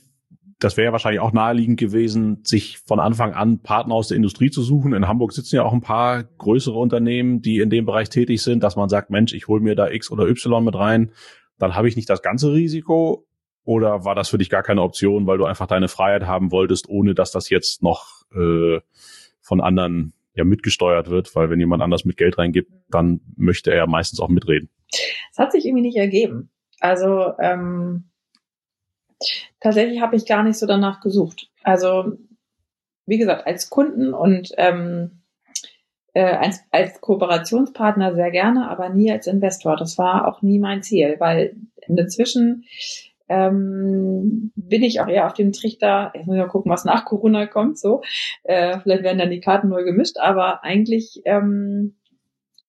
das wäre ja wahrscheinlich auch naheliegend gewesen, sich von Anfang an Partner aus der Industrie zu suchen. In Hamburg sitzen ja auch ein paar größere Unternehmen, die in dem Bereich tätig sind, dass man sagt, Mensch, ich hole mir da X oder Y mit rein, dann habe ich nicht das ganze Risiko. Oder war das für dich gar keine Option, weil du einfach deine Freiheit haben wolltest, ohne dass das jetzt noch äh, von anderen ja mitgesteuert wird? Weil wenn jemand anders mit Geld reingibt, dann möchte er ja meistens auch mitreden. Es hat sich irgendwie nicht ergeben. Also ähm, Tatsächlich habe ich gar nicht so danach gesucht. Also wie gesagt, als Kunden und ähm, äh, als, als Kooperationspartner sehr gerne, aber nie als Investor. Das war auch nie mein Ziel, weil inzwischen ähm, bin ich auch eher auf dem Trichter, jetzt muss ich mal gucken, was nach Corona kommt, so. Äh, vielleicht werden dann die Karten neu gemischt, aber eigentlich ähm,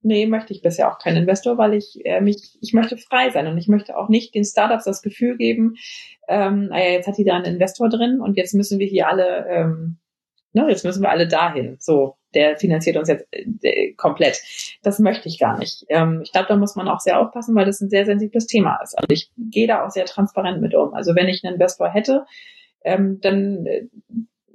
nee, möchte ich bisher auch keinen Investor, weil ich äh, mich, ich möchte frei sein und ich möchte auch nicht den Startups das Gefühl geben, ähm, naja, jetzt hat die da einen Investor drin und jetzt müssen wir hier alle, ähm, ne, jetzt müssen wir alle dahin. So, der finanziert uns jetzt äh, komplett. Das möchte ich gar nicht. Ähm, ich glaube, da muss man auch sehr aufpassen, weil das ein sehr sensibles Thema ist. Also ich gehe da auch sehr transparent mit um. Also wenn ich einen Investor hätte, ähm, dann äh,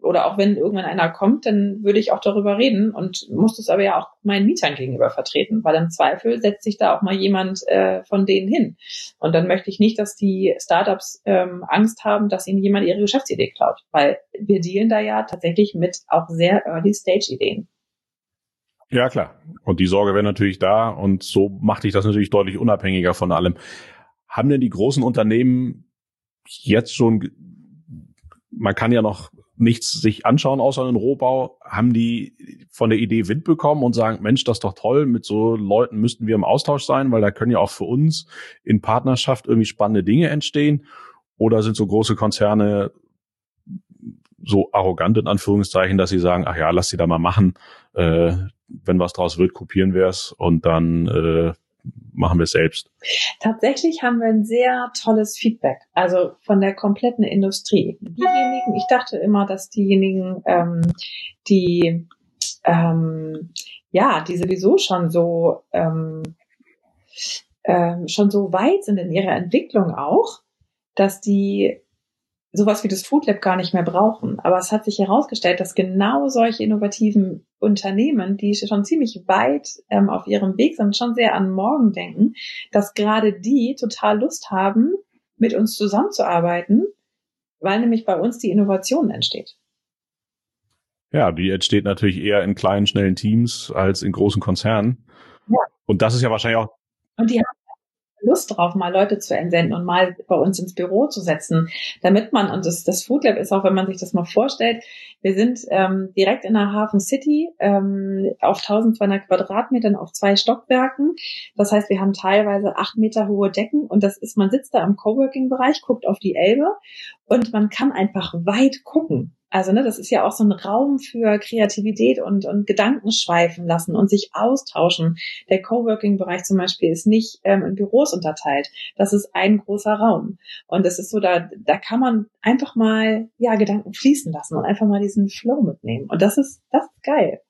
oder auch wenn irgendwann einer kommt, dann würde ich auch darüber reden und muss das aber ja auch meinen Mietern gegenüber vertreten, weil im Zweifel setzt sich da auch mal jemand äh, von denen hin. Und dann möchte ich nicht, dass die Startups ähm, Angst haben, dass ihnen jemand ihre Geschäftsidee klaut, weil wir dealen da ja tatsächlich mit auch sehr Early-Stage-Ideen. Ja, klar. Und die Sorge wäre natürlich da und so macht dich das natürlich deutlich unabhängiger von allem. Haben denn die großen Unternehmen jetzt schon, man kann ja noch nichts sich anschauen außer einen Rohbau, haben die von der Idee Wind bekommen und sagen, Mensch, das ist doch toll, mit so Leuten müssten wir im Austausch sein, weil da können ja auch für uns in Partnerschaft irgendwie spannende Dinge entstehen. Oder sind so große Konzerne so arrogant in Anführungszeichen, dass sie sagen, ach ja, lass sie da mal machen, äh, wenn was draus wird, kopieren wir es und dann äh, machen wir es selbst? Tatsächlich haben wir ein sehr tolles Feedback, also von der kompletten Industrie. Diejenigen, ich dachte immer, dass diejenigen, ähm, die ähm, ja, die sowieso schon so ähm, ähm, schon so weit sind in ihrer Entwicklung auch, dass die sowas wie das Food Lab gar nicht mehr brauchen. Aber es hat sich herausgestellt, dass genau solche innovativen Unternehmen, die schon ziemlich weit ähm, auf ihrem Weg sind, schon sehr an morgen denken, dass gerade die total Lust haben, mit uns zusammenzuarbeiten, weil nämlich bei uns die Innovation entsteht. Ja, die entsteht natürlich eher in kleinen, schnellen Teams als in großen Konzernen. Ja. Und das ist ja wahrscheinlich auch. Und die haben Lust drauf, mal Leute zu entsenden und mal bei uns ins Büro zu setzen, damit man, und das, das Food Lab ist auch, wenn man sich das mal vorstellt, wir sind ähm, direkt in der Hafen City ähm, auf 1200 Quadratmetern auf zwei Stockwerken. Das heißt, wir haben teilweise acht Meter hohe Decken und das ist, man sitzt da im Coworking-Bereich, guckt auf die Elbe und man kann einfach weit gucken. Also ne, das ist ja auch so ein Raum für Kreativität und, und Gedanken schweifen lassen und sich austauschen. Der Coworking-Bereich zum Beispiel ist nicht ähm, in Büros unterteilt. Das ist ein großer Raum. Und es ist so, da, da kann man einfach mal ja Gedanken fließen lassen und einfach mal diesen Flow mitnehmen. Und das ist, das ist geil.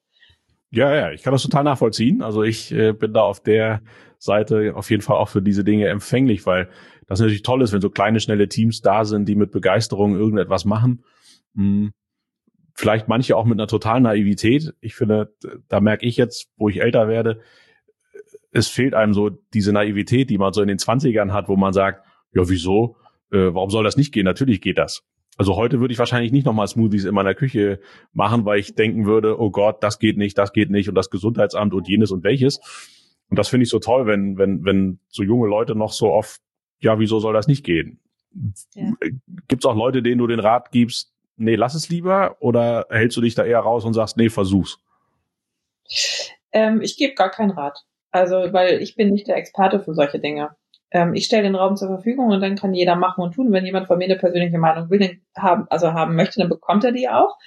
Ja, ja, ich kann das total nachvollziehen. Also ich äh, bin da auf der Seite auf jeden Fall auch für diese Dinge empfänglich, weil das natürlich toll ist, wenn so kleine, schnelle Teams da sind, die mit Begeisterung irgendetwas machen hm. Vielleicht manche auch mit einer totalen Naivität. Ich finde, da merke ich jetzt, wo ich älter werde, es fehlt einem so diese Naivität, die man so in den Zwanzigern hat, wo man sagt, ja, wieso? Äh, warum soll das nicht gehen? Natürlich geht das. Also heute würde ich wahrscheinlich nicht nochmal Smoothies in meiner Küche machen, weil ich denken würde, oh Gott, das geht nicht, das geht nicht und das Gesundheitsamt und jenes und welches. Und das finde ich so toll, wenn, wenn, wenn so junge Leute noch so oft, ja, wieso soll das nicht gehen? Ja. Gibt es auch Leute, denen du den Rat gibst, nee, lass es lieber? Oder hältst du dich da eher raus und sagst, nee, versuch's? Ähm, ich gebe gar keinen Rat. Also, weil ich bin nicht der Experte für solche Dinge. Ähm, ich stelle den Raum zur Verfügung und dann kann jeder machen und tun. Wenn jemand von mir eine persönliche Meinung will, haben, also haben möchte, dann bekommt er die auch.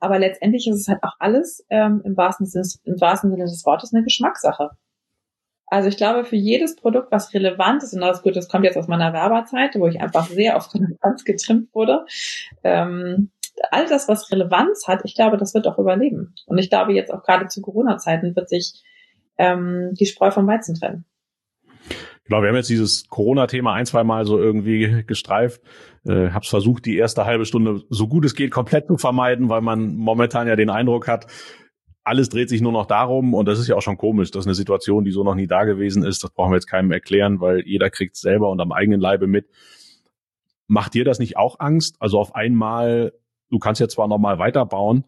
Aber letztendlich ist es halt auch alles ähm, im, wahrsten Sinne, im wahrsten Sinne des Wortes eine Geschmackssache. Also ich glaube, für jedes Produkt, was relevant ist, und das, gut, das kommt jetzt aus meiner Werberzeit, wo ich einfach sehr auf Relevanz getrimmt wurde, ähm, all das, was Relevanz hat, ich glaube, das wird auch überleben. Und ich glaube, jetzt auch gerade zu Corona-Zeiten wird sich ähm, die Spreu vom Weizen trennen. Genau, wir haben jetzt dieses Corona-Thema ein, zwei Mal so irgendwie gestreift. Äh, hab's versucht, die erste halbe Stunde so gut es geht komplett zu vermeiden, weil man momentan ja den Eindruck hat, alles dreht sich nur noch darum und das ist ja auch schon komisch. Das ist eine Situation, die so noch nie da gewesen ist. Das brauchen wir jetzt keinem erklären, weil jeder kriegt selber und am eigenen Leibe mit. Macht dir das nicht auch Angst? Also auf einmal, du kannst ja zwar nochmal weiterbauen,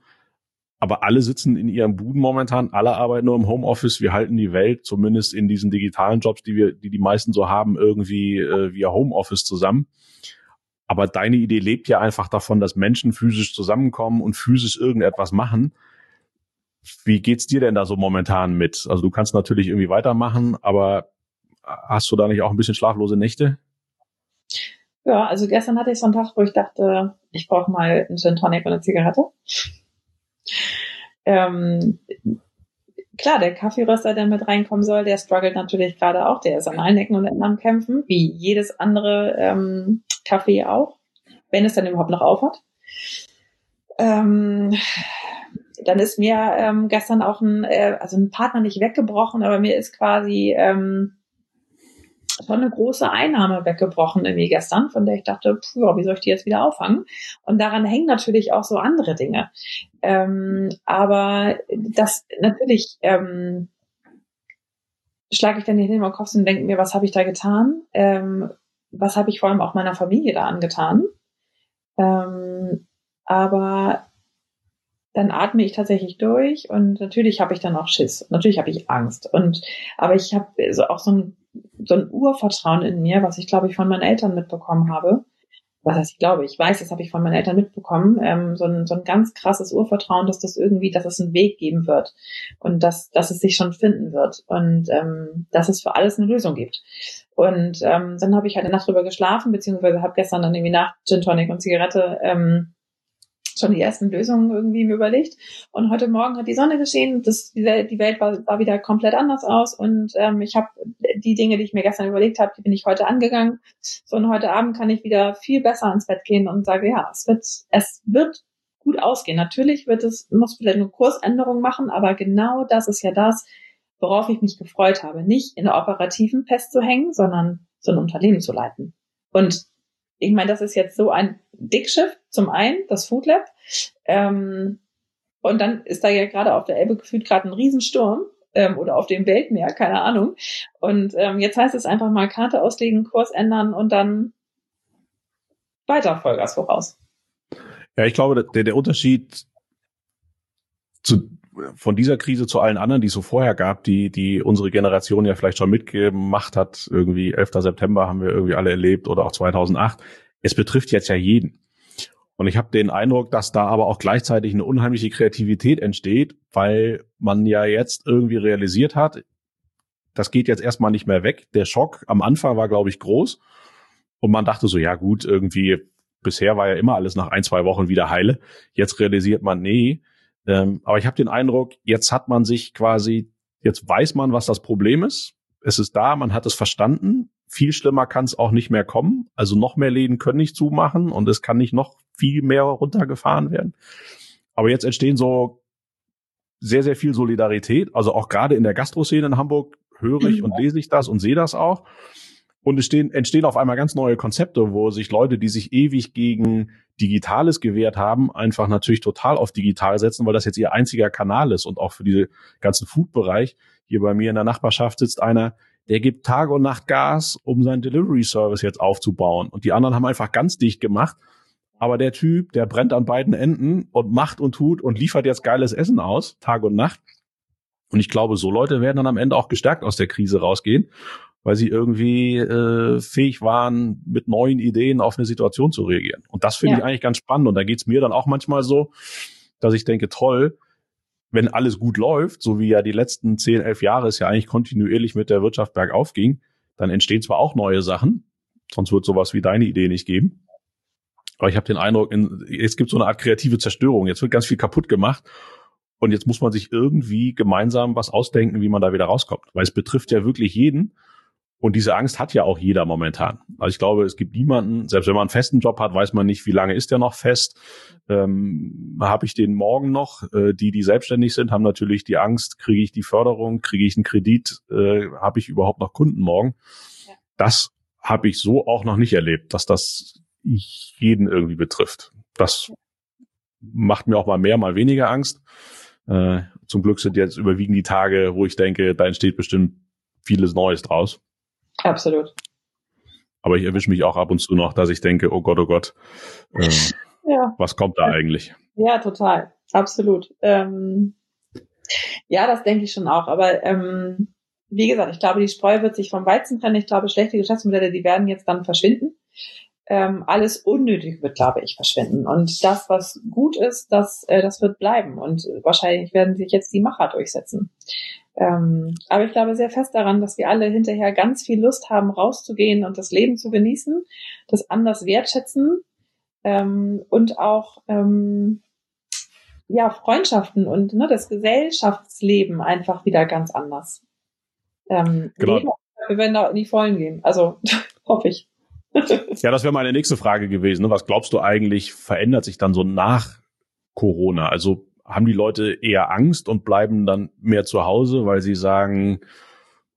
aber alle sitzen in ihren Buden momentan, alle arbeiten nur im Homeoffice. Wir halten die Welt, zumindest in diesen digitalen Jobs, die wir, die die meisten so haben, irgendwie äh, via Homeoffice zusammen. Aber deine Idee lebt ja einfach davon, dass Menschen physisch zusammenkommen und physisch irgendetwas machen. Wie geht's dir denn da so momentan mit? Also du kannst natürlich irgendwie weitermachen, aber hast du da nicht auch ein bisschen schlaflose Nächte? Ja, also gestern hatte ich so einen Tag, wo ich dachte, ich brauche mal einen Gin Tonic und eine Zigarette. Ähm, klar, der Kaffeeröster, der mit reinkommen soll, der struggelt natürlich gerade auch. Der ist an allen Ecken und Enden am Kämpfen, wie jedes andere ähm, Kaffee auch, wenn es dann überhaupt noch aufhat. Ähm, dann ist mir ähm, gestern auch ein, äh, also ein Partner nicht weggebrochen, aber mir ist quasi ähm, schon eine große Einnahme weggebrochen irgendwie gestern, von der ich dachte, puh, wie soll ich die jetzt wieder auffangen? Und daran hängen natürlich auch so andere Dinge. Ähm, aber das natürlich ähm, schlage ich dann hier in den Kopf und denke mir, was habe ich da getan? Ähm, was habe ich vor allem auch meiner Familie da angetan? Ähm, aber dann atme ich tatsächlich durch und natürlich habe ich dann auch Schiss. Natürlich habe ich Angst. Und aber ich habe so auch so ein, so ein Urvertrauen in mir, was ich glaube ich von meinen Eltern mitbekommen habe. Was heißt ich glaube, ich weiß, das habe ich von meinen Eltern mitbekommen. Ähm, so, ein, so ein ganz krasses Urvertrauen, dass das irgendwie, dass es einen Weg geben wird und dass, dass es sich schon finden wird und ähm, dass es für alles eine Lösung gibt. Und ähm, dann habe ich halt eine Nacht drüber geschlafen, beziehungsweise habe gestern dann irgendwie nach Gin Tonic und Zigarette ähm, schon die ersten Lösungen irgendwie mir überlegt. Und heute Morgen hat die Sonne geschehen, das, die, Welt, war, sah wieder komplett anders aus. Und ähm, ich habe die Dinge, die ich mir gestern überlegt habe, die bin ich heute angegangen. So und heute Abend kann ich wieder viel besser ins Bett gehen und sage, ja, es wird, es wird gut ausgehen. Natürlich wird es, muss vielleicht eine Kursänderung machen, aber genau das ist ja das, worauf ich mich gefreut habe. Nicht in der operativen festzuhängen, sondern so ein Unternehmen zu leiten. Und ich meine, das ist jetzt so ein Dickschiff, zum einen, das Food Lab. Ähm, und dann ist da ja gerade auf der Elbe gefühlt gerade ein Riesensturm ähm, oder auf dem Weltmeer, keine Ahnung. Und ähm, jetzt heißt es einfach mal Karte auslegen, Kurs ändern und dann weiter Vollgas voraus. Ja, ich glaube, der, der Unterschied zu von dieser Krise zu allen anderen, die es so vorher gab, die, die unsere Generation ja vielleicht schon mitgemacht hat, irgendwie 11. September haben wir irgendwie alle erlebt oder auch 2008. Es betrifft jetzt ja jeden. Und ich habe den Eindruck, dass da aber auch gleichzeitig eine unheimliche Kreativität entsteht, weil man ja jetzt irgendwie realisiert hat, das geht jetzt erstmal nicht mehr weg. Der Schock am Anfang war, glaube ich, groß. Und man dachte so, ja gut, irgendwie, bisher war ja immer alles nach ein, zwei Wochen wieder heile. Jetzt realisiert man, nee, ähm, aber ich habe den Eindruck, jetzt hat man sich quasi, jetzt weiß man, was das Problem ist. Es ist da, man hat es verstanden. Viel schlimmer kann es auch nicht mehr kommen. Also noch mehr Läden können nicht zumachen und es kann nicht noch viel mehr runtergefahren werden. Aber jetzt entstehen so sehr, sehr viel Solidarität. Also auch gerade in der Gastroszene in Hamburg höre ich und lese ich das und sehe das auch. Und es stehen, entstehen auf einmal ganz neue Konzepte, wo sich Leute, die sich ewig gegen Digitales gewehrt haben, einfach natürlich total auf digital setzen, weil das jetzt ihr einziger Kanal ist und auch für diese ganzen Food-Bereich. Hier bei mir in der Nachbarschaft sitzt einer, der gibt Tag und Nacht Gas, um seinen Delivery-Service jetzt aufzubauen. Und die anderen haben einfach ganz dicht gemacht. Aber der Typ, der brennt an beiden Enden und macht und tut und liefert jetzt geiles Essen aus, Tag und Nacht. Und ich glaube, so Leute werden dann am Ende auch gestärkt aus der Krise rausgehen weil sie irgendwie äh, fähig waren, mit neuen Ideen auf eine Situation zu reagieren. Und das finde ja. ich eigentlich ganz spannend. Und da geht's mir dann auch manchmal so, dass ich denke, toll, wenn alles gut läuft, so wie ja die letzten zehn, elf Jahre es ja eigentlich kontinuierlich mit der Wirtschaft bergauf ging, dann entstehen zwar auch neue Sachen, sonst wird sowas wie deine Idee nicht geben. Aber ich habe den Eindruck, in, es gibt so eine Art kreative Zerstörung. Jetzt wird ganz viel kaputt gemacht. Und jetzt muss man sich irgendwie gemeinsam was ausdenken, wie man da wieder rauskommt. Weil es betrifft ja wirklich jeden. Und diese Angst hat ja auch jeder momentan. Also ich glaube, es gibt niemanden, selbst wenn man einen festen Job hat, weiß man nicht, wie lange ist der noch fest. Ähm, habe ich den morgen noch? Äh, die, die selbstständig sind, haben natürlich die Angst, kriege ich die Förderung, kriege ich einen Kredit, äh, habe ich überhaupt noch Kunden morgen? Ja. Das habe ich so auch noch nicht erlebt, dass das jeden irgendwie betrifft. Das macht mir auch mal mehr, mal weniger Angst. Äh, zum Glück sind jetzt überwiegend die Tage, wo ich denke, da entsteht bestimmt vieles Neues draus. Absolut. Aber ich erwische mich auch ab und zu noch, dass ich denke, oh Gott, oh Gott, äh, ja. was kommt da eigentlich? Ja, total. Absolut. Ähm, ja, das denke ich schon auch. Aber ähm, wie gesagt, ich glaube, die Spreu wird sich vom Weizen trennen. Ich glaube, schlechte Geschäftsmodelle, die werden jetzt dann verschwinden. Ähm, alles Unnötig wird, glaube ich, verschwinden. Und das, was gut ist, das, äh, das wird bleiben. Und wahrscheinlich werden sich jetzt die Macher durchsetzen. Ähm, aber ich glaube sehr fest daran, dass wir alle hinterher ganz viel Lust haben, rauszugehen und das Leben zu genießen, das anders wertschätzen ähm, und auch ähm, ja Freundschaften und ne, das Gesellschaftsleben einfach wieder ganz anders. Ähm, genau. Leben, wir werden da in die Vollen gehen. Also hoffe ich. ja, das wäre meine nächste Frage gewesen. Ne? Was glaubst du eigentlich, verändert sich dann so nach Corona? Also haben die Leute eher Angst und bleiben dann mehr zu Hause, weil sie sagen,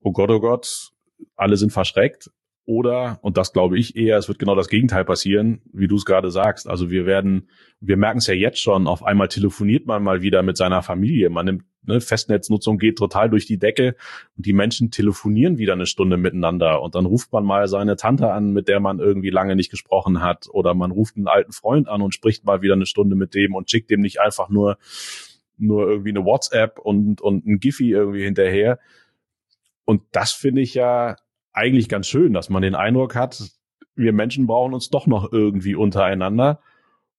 oh Gott, oh Gott, alle sind verschreckt? Oder, und das glaube ich eher, es wird genau das Gegenteil passieren, wie du es gerade sagst. Also wir werden, wir merken es ja jetzt schon, auf einmal telefoniert man mal wieder mit seiner Familie. Man nimmt, ne, Festnetznutzung geht total durch die Decke und die Menschen telefonieren wieder eine Stunde miteinander und dann ruft man mal seine Tante an, mit der man irgendwie lange nicht gesprochen hat oder man ruft einen alten Freund an und spricht mal wieder eine Stunde mit dem und schickt dem nicht einfach nur, nur irgendwie eine WhatsApp und, und ein Giphy irgendwie hinterher. Und das finde ich ja eigentlich ganz schön, dass man den Eindruck hat, wir Menschen brauchen uns doch noch irgendwie untereinander.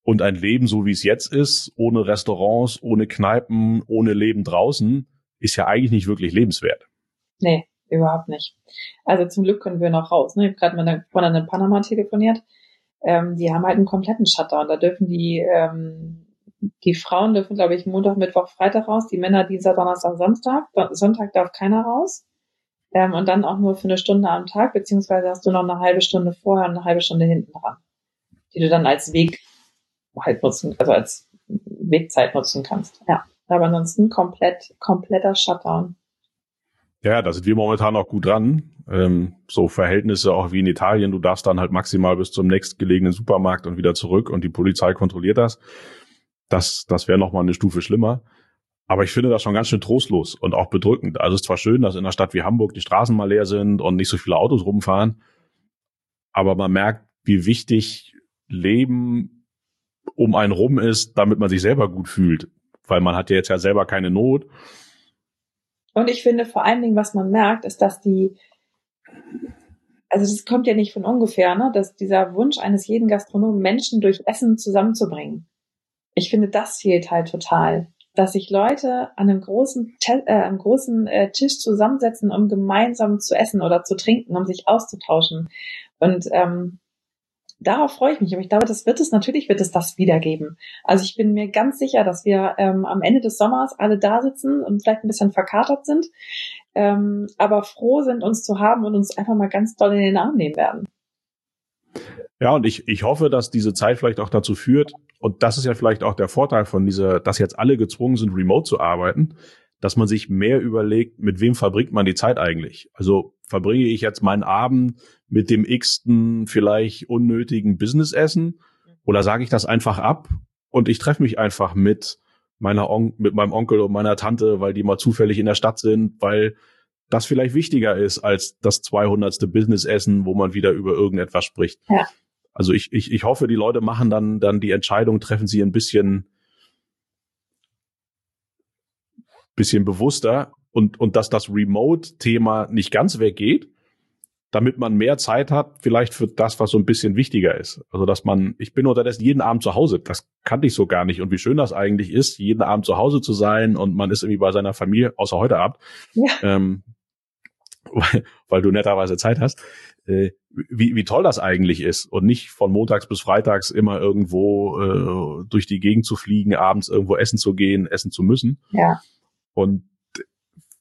Und ein Leben, so wie es jetzt ist, ohne Restaurants, ohne Kneipen, ohne Leben draußen, ist ja eigentlich nicht wirklich lebenswert. Nee, überhaupt nicht. Also zum Glück können wir noch raus. Ne? Ich habe gerade mit einer Freundin in Panama telefoniert. Ähm, die haben halt einen kompletten Shutdown. Da dürfen die, ähm, die Frauen dürfen, glaube ich, Montag, Mittwoch, Freitag raus, die Männer Dienstag, Donnerstag, Samstag. Sonntag darf keiner raus ähm, und dann auch nur für eine Stunde am Tag, beziehungsweise hast du noch eine halbe Stunde vorher und eine halbe Stunde hinten dran, die du dann als Weg halt nutzen, also als Wegzeit nutzen kannst. Ja, aber ansonsten komplett, kompletter Shutdown. Ja, da sind wir momentan auch gut dran. Ähm, so Verhältnisse auch wie in Italien. Du darfst dann halt maximal bis zum nächstgelegenen Supermarkt und wieder zurück und die Polizei kontrolliert das. Das, das wäre nochmal eine Stufe schlimmer. Aber ich finde das schon ganz schön trostlos und auch bedrückend. Also es ist zwar schön, dass in einer Stadt wie Hamburg die Straßen mal leer sind und nicht so viele Autos rumfahren, aber man merkt, wie wichtig Leben um einen rum ist, damit man sich selber gut fühlt. Weil man hat ja jetzt ja selber keine Not. Und ich finde vor allen Dingen, was man merkt, ist, dass die, also das kommt ja nicht von ungefähr, ne, dass dieser Wunsch eines jeden Gastronomen, Menschen durch Essen zusammenzubringen. Ich finde, das fehlt halt total dass sich Leute an einem großen, äh, einem großen äh, Tisch zusammensetzen, um gemeinsam zu essen oder zu trinken, um sich auszutauschen. Und ähm, darauf freue ich mich. Aber ich glaube, das wird es, natürlich wird es das wiedergeben. Also ich bin mir ganz sicher, dass wir ähm, am Ende des Sommers alle da sitzen und vielleicht ein bisschen verkatert sind, ähm, aber froh sind, uns zu haben und uns einfach mal ganz doll in den Arm nehmen werden. Ja, und ich, ich hoffe, dass diese Zeit vielleicht auch dazu führt, und das ist ja vielleicht auch der Vorteil von dieser, dass jetzt alle gezwungen sind, remote zu arbeiten, dass man sich mehr überlegt, mit wem verbringt man die Zeit eigentlich? Also verbringe ich jetzt meinen Abend mit dem x-ten vielleicht unnötigen Businessessen oder sage ich das einfach ab und ich treffe mich einfach mit meiner On mit meinem Onkel und meiner Tante, weil die mal zufällig in der Stadt sind, weil das vielleicht wichtiger ist als das 200. Businessessen, wo man wieder über irgendetwas spricht. Ja. Also ich, ich, ich hoffe, die Leute machen dann, dann die Entscheidung, treffen sie ein bisschen, bisschen bewusster und, und dass das Remote-Thema nicht ganz weggeht, damit man mehr Zeit hat, vielleicht für das, was so ein bisschen wichtiger ist. Also, dass man, ich bin unterdessen jeden Abend zu Hause. Das kannte ich so gar nicht. Und wie schön das eigentlich ist, jeden Abend zu Hause zu sein und man ist irgendwie bei seiner Familie, außer heute Abend, ja. ähm, weil, weil du netterweise Zeit hast äh, wie, wie toll das eigentlich ist und nicht von montags bis freitags immer irgendwo äh, durch die Gegend zu fliegen, abends irgendwo essen zu gehen, essen zu müssen. Ja. Und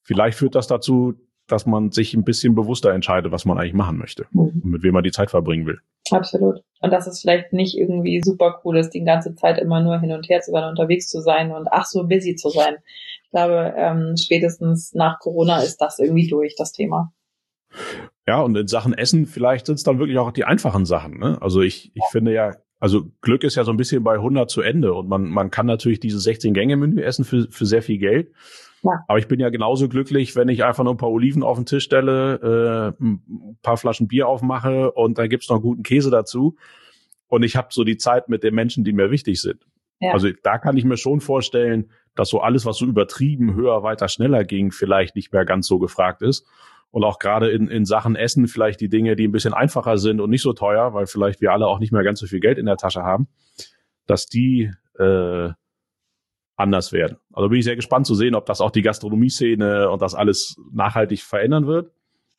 vielleicht führt das dazu, dass man sich ein bisschen bewusster entscheidet, was man eigentlich machen möchte mhm. und mit wem man die Zeit verbringen will. Absolut. Und dass es vielleicht nicht irgendwie super cool ist, die ganze Zeit immer nur hin und her zu sein, unterwegs zu sein und ach so busy zu sein. Ich glaube, ähm, spätestens nach Corona ist das irgendwie durch, das Thema. Ja, und in Sachen Essen, vielleicht sind es dann wirklich auch die einfachen Sachen. Ne? Also ich, ich finde ja, also Glück ist ja so ein bisschen bei 100 zu Ende und man, man kann natürlich dieses 16-Gänge-Menü essen für, für sehr viel Geld. Ja. Aber ich bin ja genauso glücklich, wenn ich einfach nur ein paar Oliven auf den Tisch stelle, äh, ein paar Flaschen Bier aufmache und dann gibt's noch guten Käse dazu. Und ich habe so die Zeit mit den Menschen, die mir wichtig sind. Ja. Also da kann ich mir schon vorstellen, dass so alles, was so übertrieben höher, weiter, schneller ging, vielleicht nicht mehr ganz so gefragt ist und auch gerade in, in Sachen Essen vielleicht die Dinge, die ein bisschen einfacher sind und nicht so teuer, weil vielleicht wir alle auch nicht mehr ganz so viel Geld in der Tasche haben, dass die äh, anders werden. Also bin ich sehr gespannt zu sehen, ob das auch die Gastronomie-Szene und das alles nachhaltig verändern wird.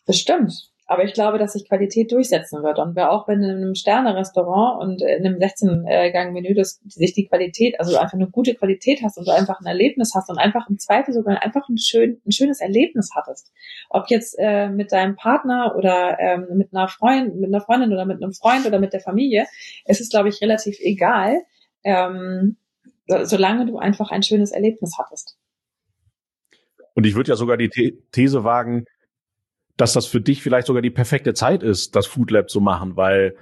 Bestimmt. Aber ich glaube, dass sich Qualität durchsetzen wird. Und wer auch wenn in einem Sterne-Restaurant und in einem 16-Gang-Menü das, sich die Qualität, also einfach eine gute Qualität hast und du einfach ein Erlebnis hast und einfach im Zweifel sogar einfach ein, schön, ein schönes Erlebnis hattest. Ob jetzt äh, mit deinem Partner oder ähm, mit einer Freundin, mit einer Freundin oder mit einem Freund oder mit der Familie, es ist, glaube ich, relativ egal. Ähm, solange du einfach ein schönes Erlebnis hattest. Und ich würde ja sogar die These wagen, dass das für dich vielleicht sogar die perfekte Zeit ist, das Food Lab zu machen, weil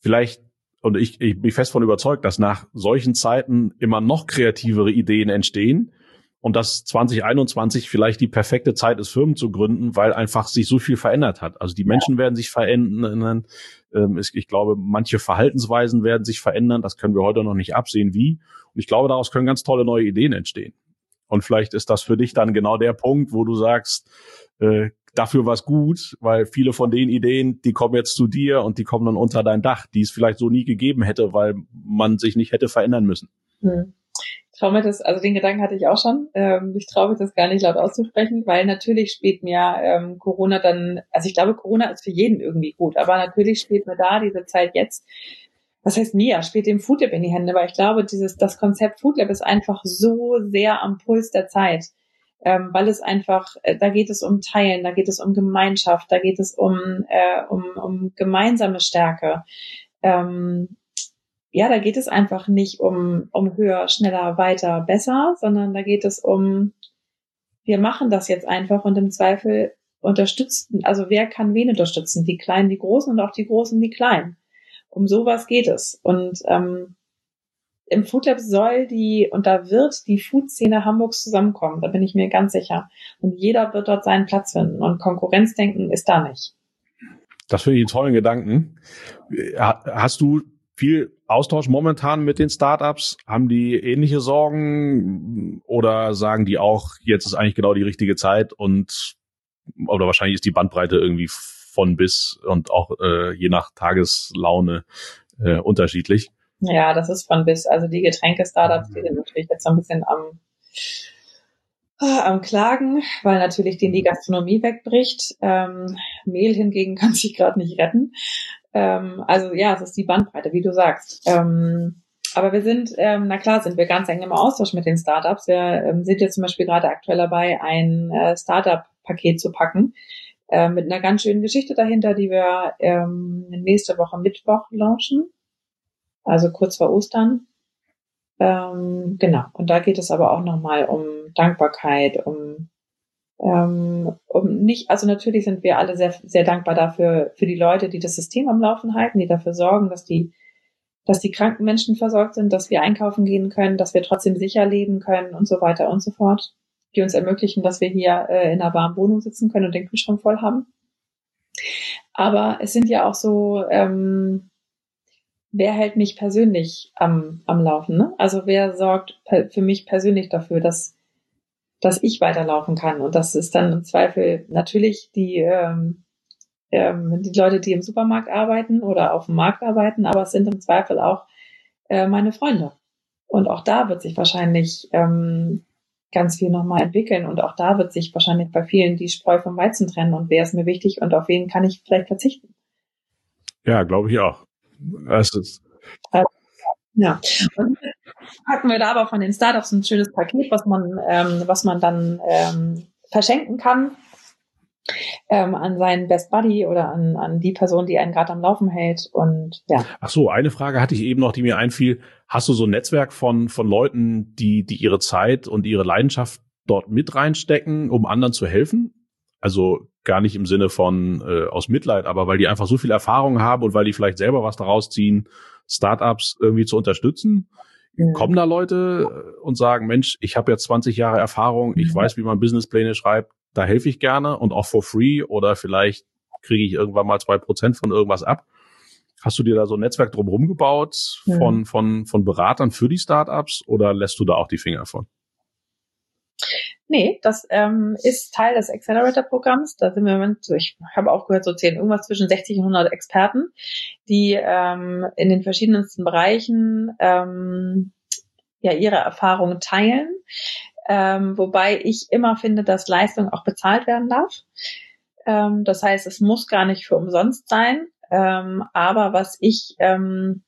vielleicht, und ich, ich bin fest von überzeugt, dass nach solchen Zeiten immer noch kreativere Ideen entstehen und dass 2021 vielleicht die perfekte Zeit ist, Firmen zu gründen, weil einfach sich so viel verändert hat. Also die Menschen werden sich verändern. Ähm, ich glaube, manche Verhaltensweisen werden sich verändern. Das können wir heute noch nicht absehen, wie. Und ich glaube, daraus können ganz tolle neue Ideen entstehen. Und vielleicht ist das für dich dann genau der Punkt, wo du sagst, äh, dafür war es gut, weil viele von den Ideen, die kommen jetzt zu dir und die kommen dann unter dein Dach, die es vielleicht so nie gegeben hätte, weil man sich nicht hätte verändern müssen. Hm. Traue mir das, also den Gedanken hatte ich auch schon. Ähm, ich traue mich das gar nicht laut auszusprechen, weil natürlich spielt mir ähm, Corona dann, also ich glaube, Corona ist für jeden irgendwie gut, aber natürlich spielt mir da diese Zeit jetzt was heißt mir, spielt dem Foodlab in die Hände, weil ich glaube, dieses, das Konzept Foodlab ist einfach so sehr am Puls der Zeit, ähm, weil es einfach, äh, da geht es um Teilen, da geht es um Gemeinschaft, da geht es um, äh, um, um gemeinsame Stärke. Ähm, ja, da geht es einfach nicht um, um höher, schneller, weiter, besser, sondern da geht es um, wir machen das jetzt einfach und im Zweifel unterstützen, also wer kann wen unterstützen? Die Kleinen, die Großen und auch die Großen, die Kleinen. Um sowas geht es. Und ähm, im Food Lab soll die, und da wird die Food-Szene Hamburgs zusammenkommen, da bin ich mir ganz sicher. Und jeder wird dort seinen Platz finden. Und Konkurrenzdenken ist da nicht. Das finde ich einen tollen Gedanken. Hast du viel Austausch momentan mit den Startups? Haben die ähnliche Sorgen oder sagen die auch, jetzt ist eigentlich genau die richtige Zeit und oder wahrscheinlich ist die Bandbreite irgendwie von bis und auch äh, je nach Tageslaune äh, unterschiedlich. Ja, das ist von bis. Also die Getränke-Startups, die sind natürlich jetzt so ein bisschen am, äh, am Klagen, weil natürlich denen die Gastronomie wegbricht. Ähm, Mehl hingegen kann sich gerade nicht retten. Ähm, also ja, es ist die Bandbreite, wie du sagst. Ähm, aber wir sind, ähm, na klar, sind wir ganz eng im Austausch mit den Startups. Wir ähm, sind jetzt zum Beispiel gerade aktuell dabei, ein äh, Startup-Paket zu packen, äh, mit einer ganz schönen Geschichte dahinter, die wir ähm, nächste Woche Mittwoch launchen, also kurz vor Ostern. Ähm, genau, und da geht es aber auch nochmal um Dankbarkeit, um, ähm, um nicht, also natürlich sind wir alle sehr, sehr dankbar dafür, für die Leute, die das System am Laufen halten, die dafür sorgen, dass die, dass die kranken Menschen versorgt sind, dass wir einkaufen gehen können, dass wir trotzdem sicher leben können und so weiter und so fort die uns ermöglichen, dass wir hier äh, in einer warmen Wohnung sitzen können und den Kühlschrank voll haben. Aber es sind ja auch so, ähm, wer hält mich persönlich am, am Laufen? Ne? Also wer sorgt für mich persönlich dafür, dass, dass ich weiterlaufen kann? Und das ist dann im Zweifel natürlich die, ähm, ähm, die Leute, die im Supermarkt arbeiten oder auf dem Markt arbeiten, aber es sind im Zweifel auch äh, meine Freunde. Und auch da wird sich wahrscheinlich ähm, ganz viel nochmal entwickeln. Und auch da wird sich wahrscheinlich bei vielen die Spreu vom Weizen trennen und wer ist mir wichtig und auf wen kann ich vielleicht verzichten. Ja, glaube ich auch. Das ist ja, und packen wir da aber von den Startups ein schönes Paket, was man, ähm, was man dann ähm, verschenken kann ähm, an seinen Best Buddy oder an, an die Person, die einen gerade am Laufen hält. Und ja. Ach so, eine Frage hatte ich eben noch, die mir einfiel. Hast du so ein Netzwerk von, von Leuten, die, die ihre Zeit und ihre Leidenschaft dort mit reinstecken, um anderen zu helfen? Also gar nicht im Sinne von äh, aus Mitleid, aber weil die einfach so viel Erfahrung haben und weil die vielleicht selber was daraus ziehen, Startups irgendwie zu unterstützen. Ja. Kommen da Leute und sagen, Mensch, ich habe jetzt 20 Jahre Erfahrung, ich ja. weiß, wie man Businesspläne schreibt, da helfe ich gerne und auch for free oder vielleicht kriege ich irgendwann mal zwei Prozent von irgendwas ab. Hast du dir da so ein Netzwerk drumherum gebaut von, ja. von, von Beratern für die Startups oder lässt du da auch die Finger von? Nee, das ähm, ist Teil des Accelerator-Programms. Da sind wir, ich habe auch gehört, so zehn, irgendwas zwischen 60 und 100 Experten, die ähm, in den verschiedensten Bereichen ähm, ja ihre Erfahrungen teilen ähm, wobei ich immer finde, dass Leistung auch bezahlt werden darf. Ähm, das heißt, es muss gar nicht für umsonst sein. Ähm, aber was ich, ähm,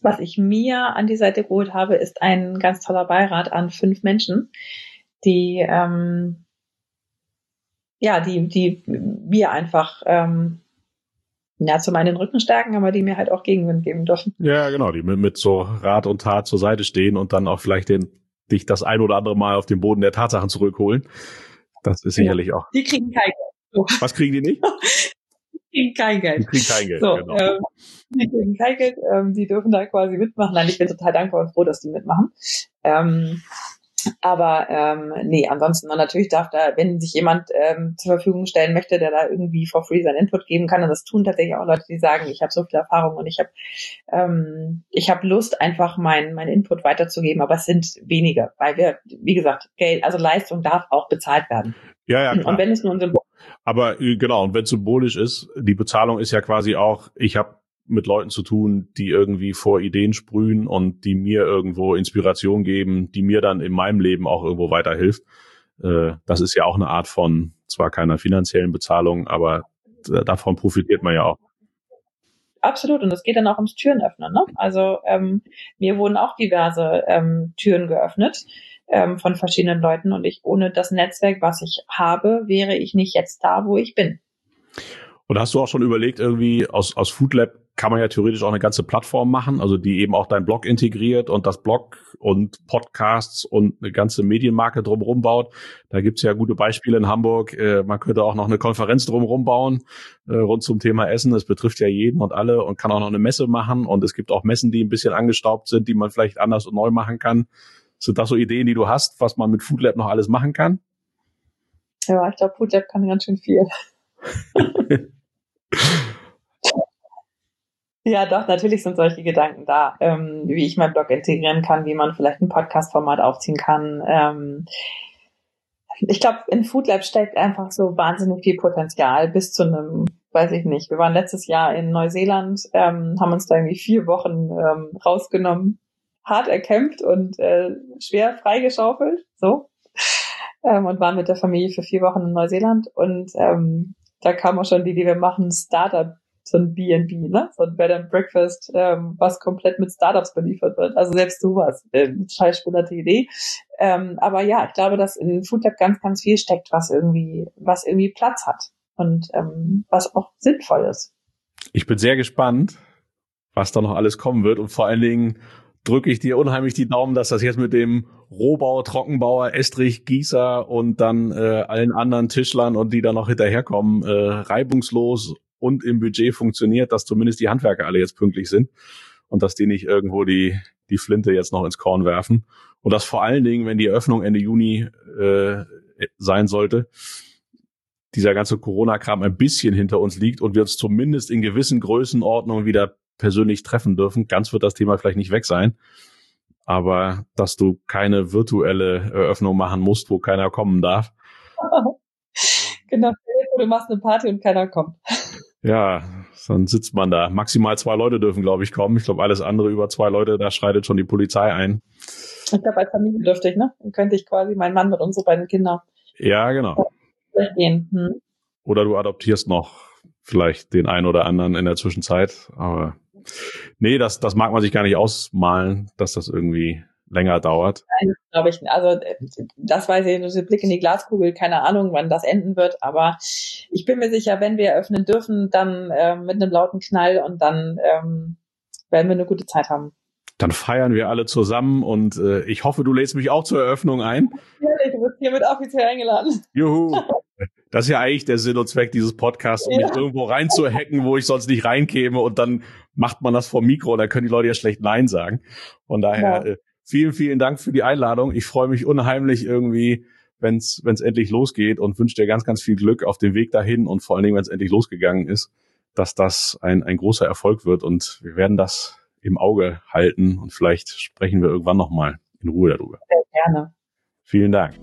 was ich mir an die Seite geholt habe, ist ein ganz toller Beirat an fünf Menschen, die ähm, ja, die, die wir einfach ähm, Ja, zum einen den Rücken stärken, aber die mir halt auch Gegenwind geben dürfen. Ja, genau, die mit, mit so Rat und Tat zur Seite stehen und dann auch vielleicht den, dich das ein oder andere Mal auf den Boden der Tatsachen zurückholen. Das ist sicherlich ja. auch. Die kriegen kein Geld. So. Was kriegen die nicht? die kriegen kein Geld. Die kriegen kein Geld, so, genau. Ähm, die kriegen kein Geld, ähm, die dürfen da quasi mitmachen. Nein, ich bin total dankbar und froh, dass die mitmachen. Ähm, aber ähm, nee, ansonsten und natürlich darf da, wenn sich jemand ähm, zur Verfügung stellen möchte, der da irgendwie for free seinen Input geben kann, und das tun tatsächlich auch Leute, die sagen, ich habe so viel Erfahrung und ich habe ähm, ich habe Lust, einfach mein mein Input weiterzugeben, aber es sind wenige, weil wir, wie gesagt, Geld, also Leistung darf auch bezahlt werden. Ja, ja. Klar. Und wenn es nur ein Symbol aber äh, genau, und wenn symbolisch ist, die Bezahlung ist ja quasi auch, ich habe mit Leuten zu tun, die irgendwie vor Ideen sprühen und die mir irgendwo Inspiration geben, die mir dann in meinem Leben auch irgendwo weiterhilft. Äh, das ist ja auch eine Art von zwar keiner finanziellen Bezahlung, aber davon profitiert man ja auch. Absolut, und es geht dann auch ums Türen öffnen. Ne? Also ähm, mir wurden auch diverse ähm, Türen geöffnet ähm, von verschiedenen Leuten und ich ohne das Netzwerk, was ich habe, wäre ich nicht jetzt da, wo ich bin. Und hast du auch schon überlegt, irgendwie aus, aus Foodlab kann man ja theoretisch auch eine ganze Plattform machen, also die eben auch dein Blog integriert und das Blog und Podcasts und eine ganze Medienmarke drumherum baut. Da gibt's ja gute Beispiele in Hamburg. Äh, man könnte auch noch eine Konferenz drumherum bauen äh, rund zum Thema Essen. Das betrifft ja jeden und alle und kann auch noch eine Messe machen. Und es gibt auch Messen, die ein bisschen angestaubt sind, die man vielleicht anders und neu machen kann. Sind das so Ideen, die du hast, was man mit Foodlab noch alles machen kann? Ja, ich glaube, Foodlab kann ganz schön viel. Ja, doch, natürlich sind solche Gedanken da, ähm, wie ich mein Blog integrieren kann, wie man vielleicht ein Podcast-Format aufziehen kann. Ähm, ich glaube, in Foodlab steckt einfach so wahnsinnig viel Potenzial bis zu einem, weiß ich nicht. Wir waren letztes Jahr in Neuseeland, ähm, haben uns da irgendwie vier Wochen ähm, rausgenommen, hart erkämpft und äh, schwer freigeschaufelt, so. Ähm, und waren mit der Familie für vier Wochen in Neuseeland und ähm, da kam auch schon die Idee, wir machen Startup so ein B&B, ne? So ein Bed and Breakfast, ähm, was komplett mit Startups beliefert wird. Also selbst sowas, äh, scheiß spannende Idee. Ähm, aber ja, ich glaube, dass in Foodlab ganz, ganz viel steckt, was irgendwie, was irgendwie Platz hat und ähm, was auch sinnvoll ist. Ich bin sehr gespannt, was da noch alles kommen wird und vor allen Dingen drücke ich dir unheimlich die Daumen, dass das jetzt mit dem Rohbau, Trockenbauer, Estrich, Gießer und dann äh, allen anderen Tischlern und die da noch hinterherkommen, äh, reibungslos und im Budget funktioniert, dass zumindest die Handwerker alle jetzt pünktlich sind und dass die nicht irgendwo die, die Flinte jetzt noch ins Korn werfen. Und dass vor allen Dingen, wenn die Eröffnung Ende Juni äh, sein sollte, dieser ganze Corona-Kram ein bisschen hinter uns liegt und wir uns zumindest in gewissen Größenordnungen wieder persönlich treffen dürfen. Ganz wird das Thema vielleicht nicht weg sein. Aber dass du keine virtuelle Eröffnung machen musst, wo keiner kommen darf. genau, du machst eine Party und keiner kommt. Ja, dann sitzt man da. Maximal zwei Leute dürfen, glaube ich, kommen. Ich glaube, alles andere über zwei Leute, da schreitet schon die Polizei ein. Ich glaube, als Familie dürfte ich, ne? Dann könnte ich quasi meinen Mann mit unseren beiden Kindern. Ja, genau. Gehen. Hm. Oder du adoptierst noch vielleicht den einen oder anderen in der Zwischenzeit. Aber nee, das, das mag man sich gar nicht ausmalen, dass das irgendwie länger dauert? Nein, glaube ich. Also das weiß ich, das Blick in die Glaskugel, keine Ahnung, wann das enden wird, aber ich bin mir sicher, wenn wir eröffnen dürfen, dann äh, mit einem lauten Knall und dann ähm, werden wir eine gute Zeit haben. Dann feiern wir alle zusammen und äh, ich hoffe, du lädst mich auch zur Eröffnung ein. Ja, du wirst hiermit offiziell eingeladen. Juhu. Das ist ja eigentlich der Sinn und Zweck dieses Podcasts, um ja. mich irgendwo reinzuhacken, wo ich sonst nicht reinkäme und dann macht man das vor Mikro und dann können die Leute ja schlecht Nein sagen. Von daher ja. Vielen, vielen Dank für die Einladung. Ich freue mich unheimlich irgendwie, wenn es endlich losgeht und wünsche dir ganz, ganz viel Glück auf dem Weg dahin und vor allen Dingen, wenn es endlich losgegangen ist, dass das ein, ein großer Erfolg wird und wir werden das im Auge halten und vielleicht sprechen wir irgendwann nochmal in Ruhe darüber. Sehr gerne. Vielen Dank.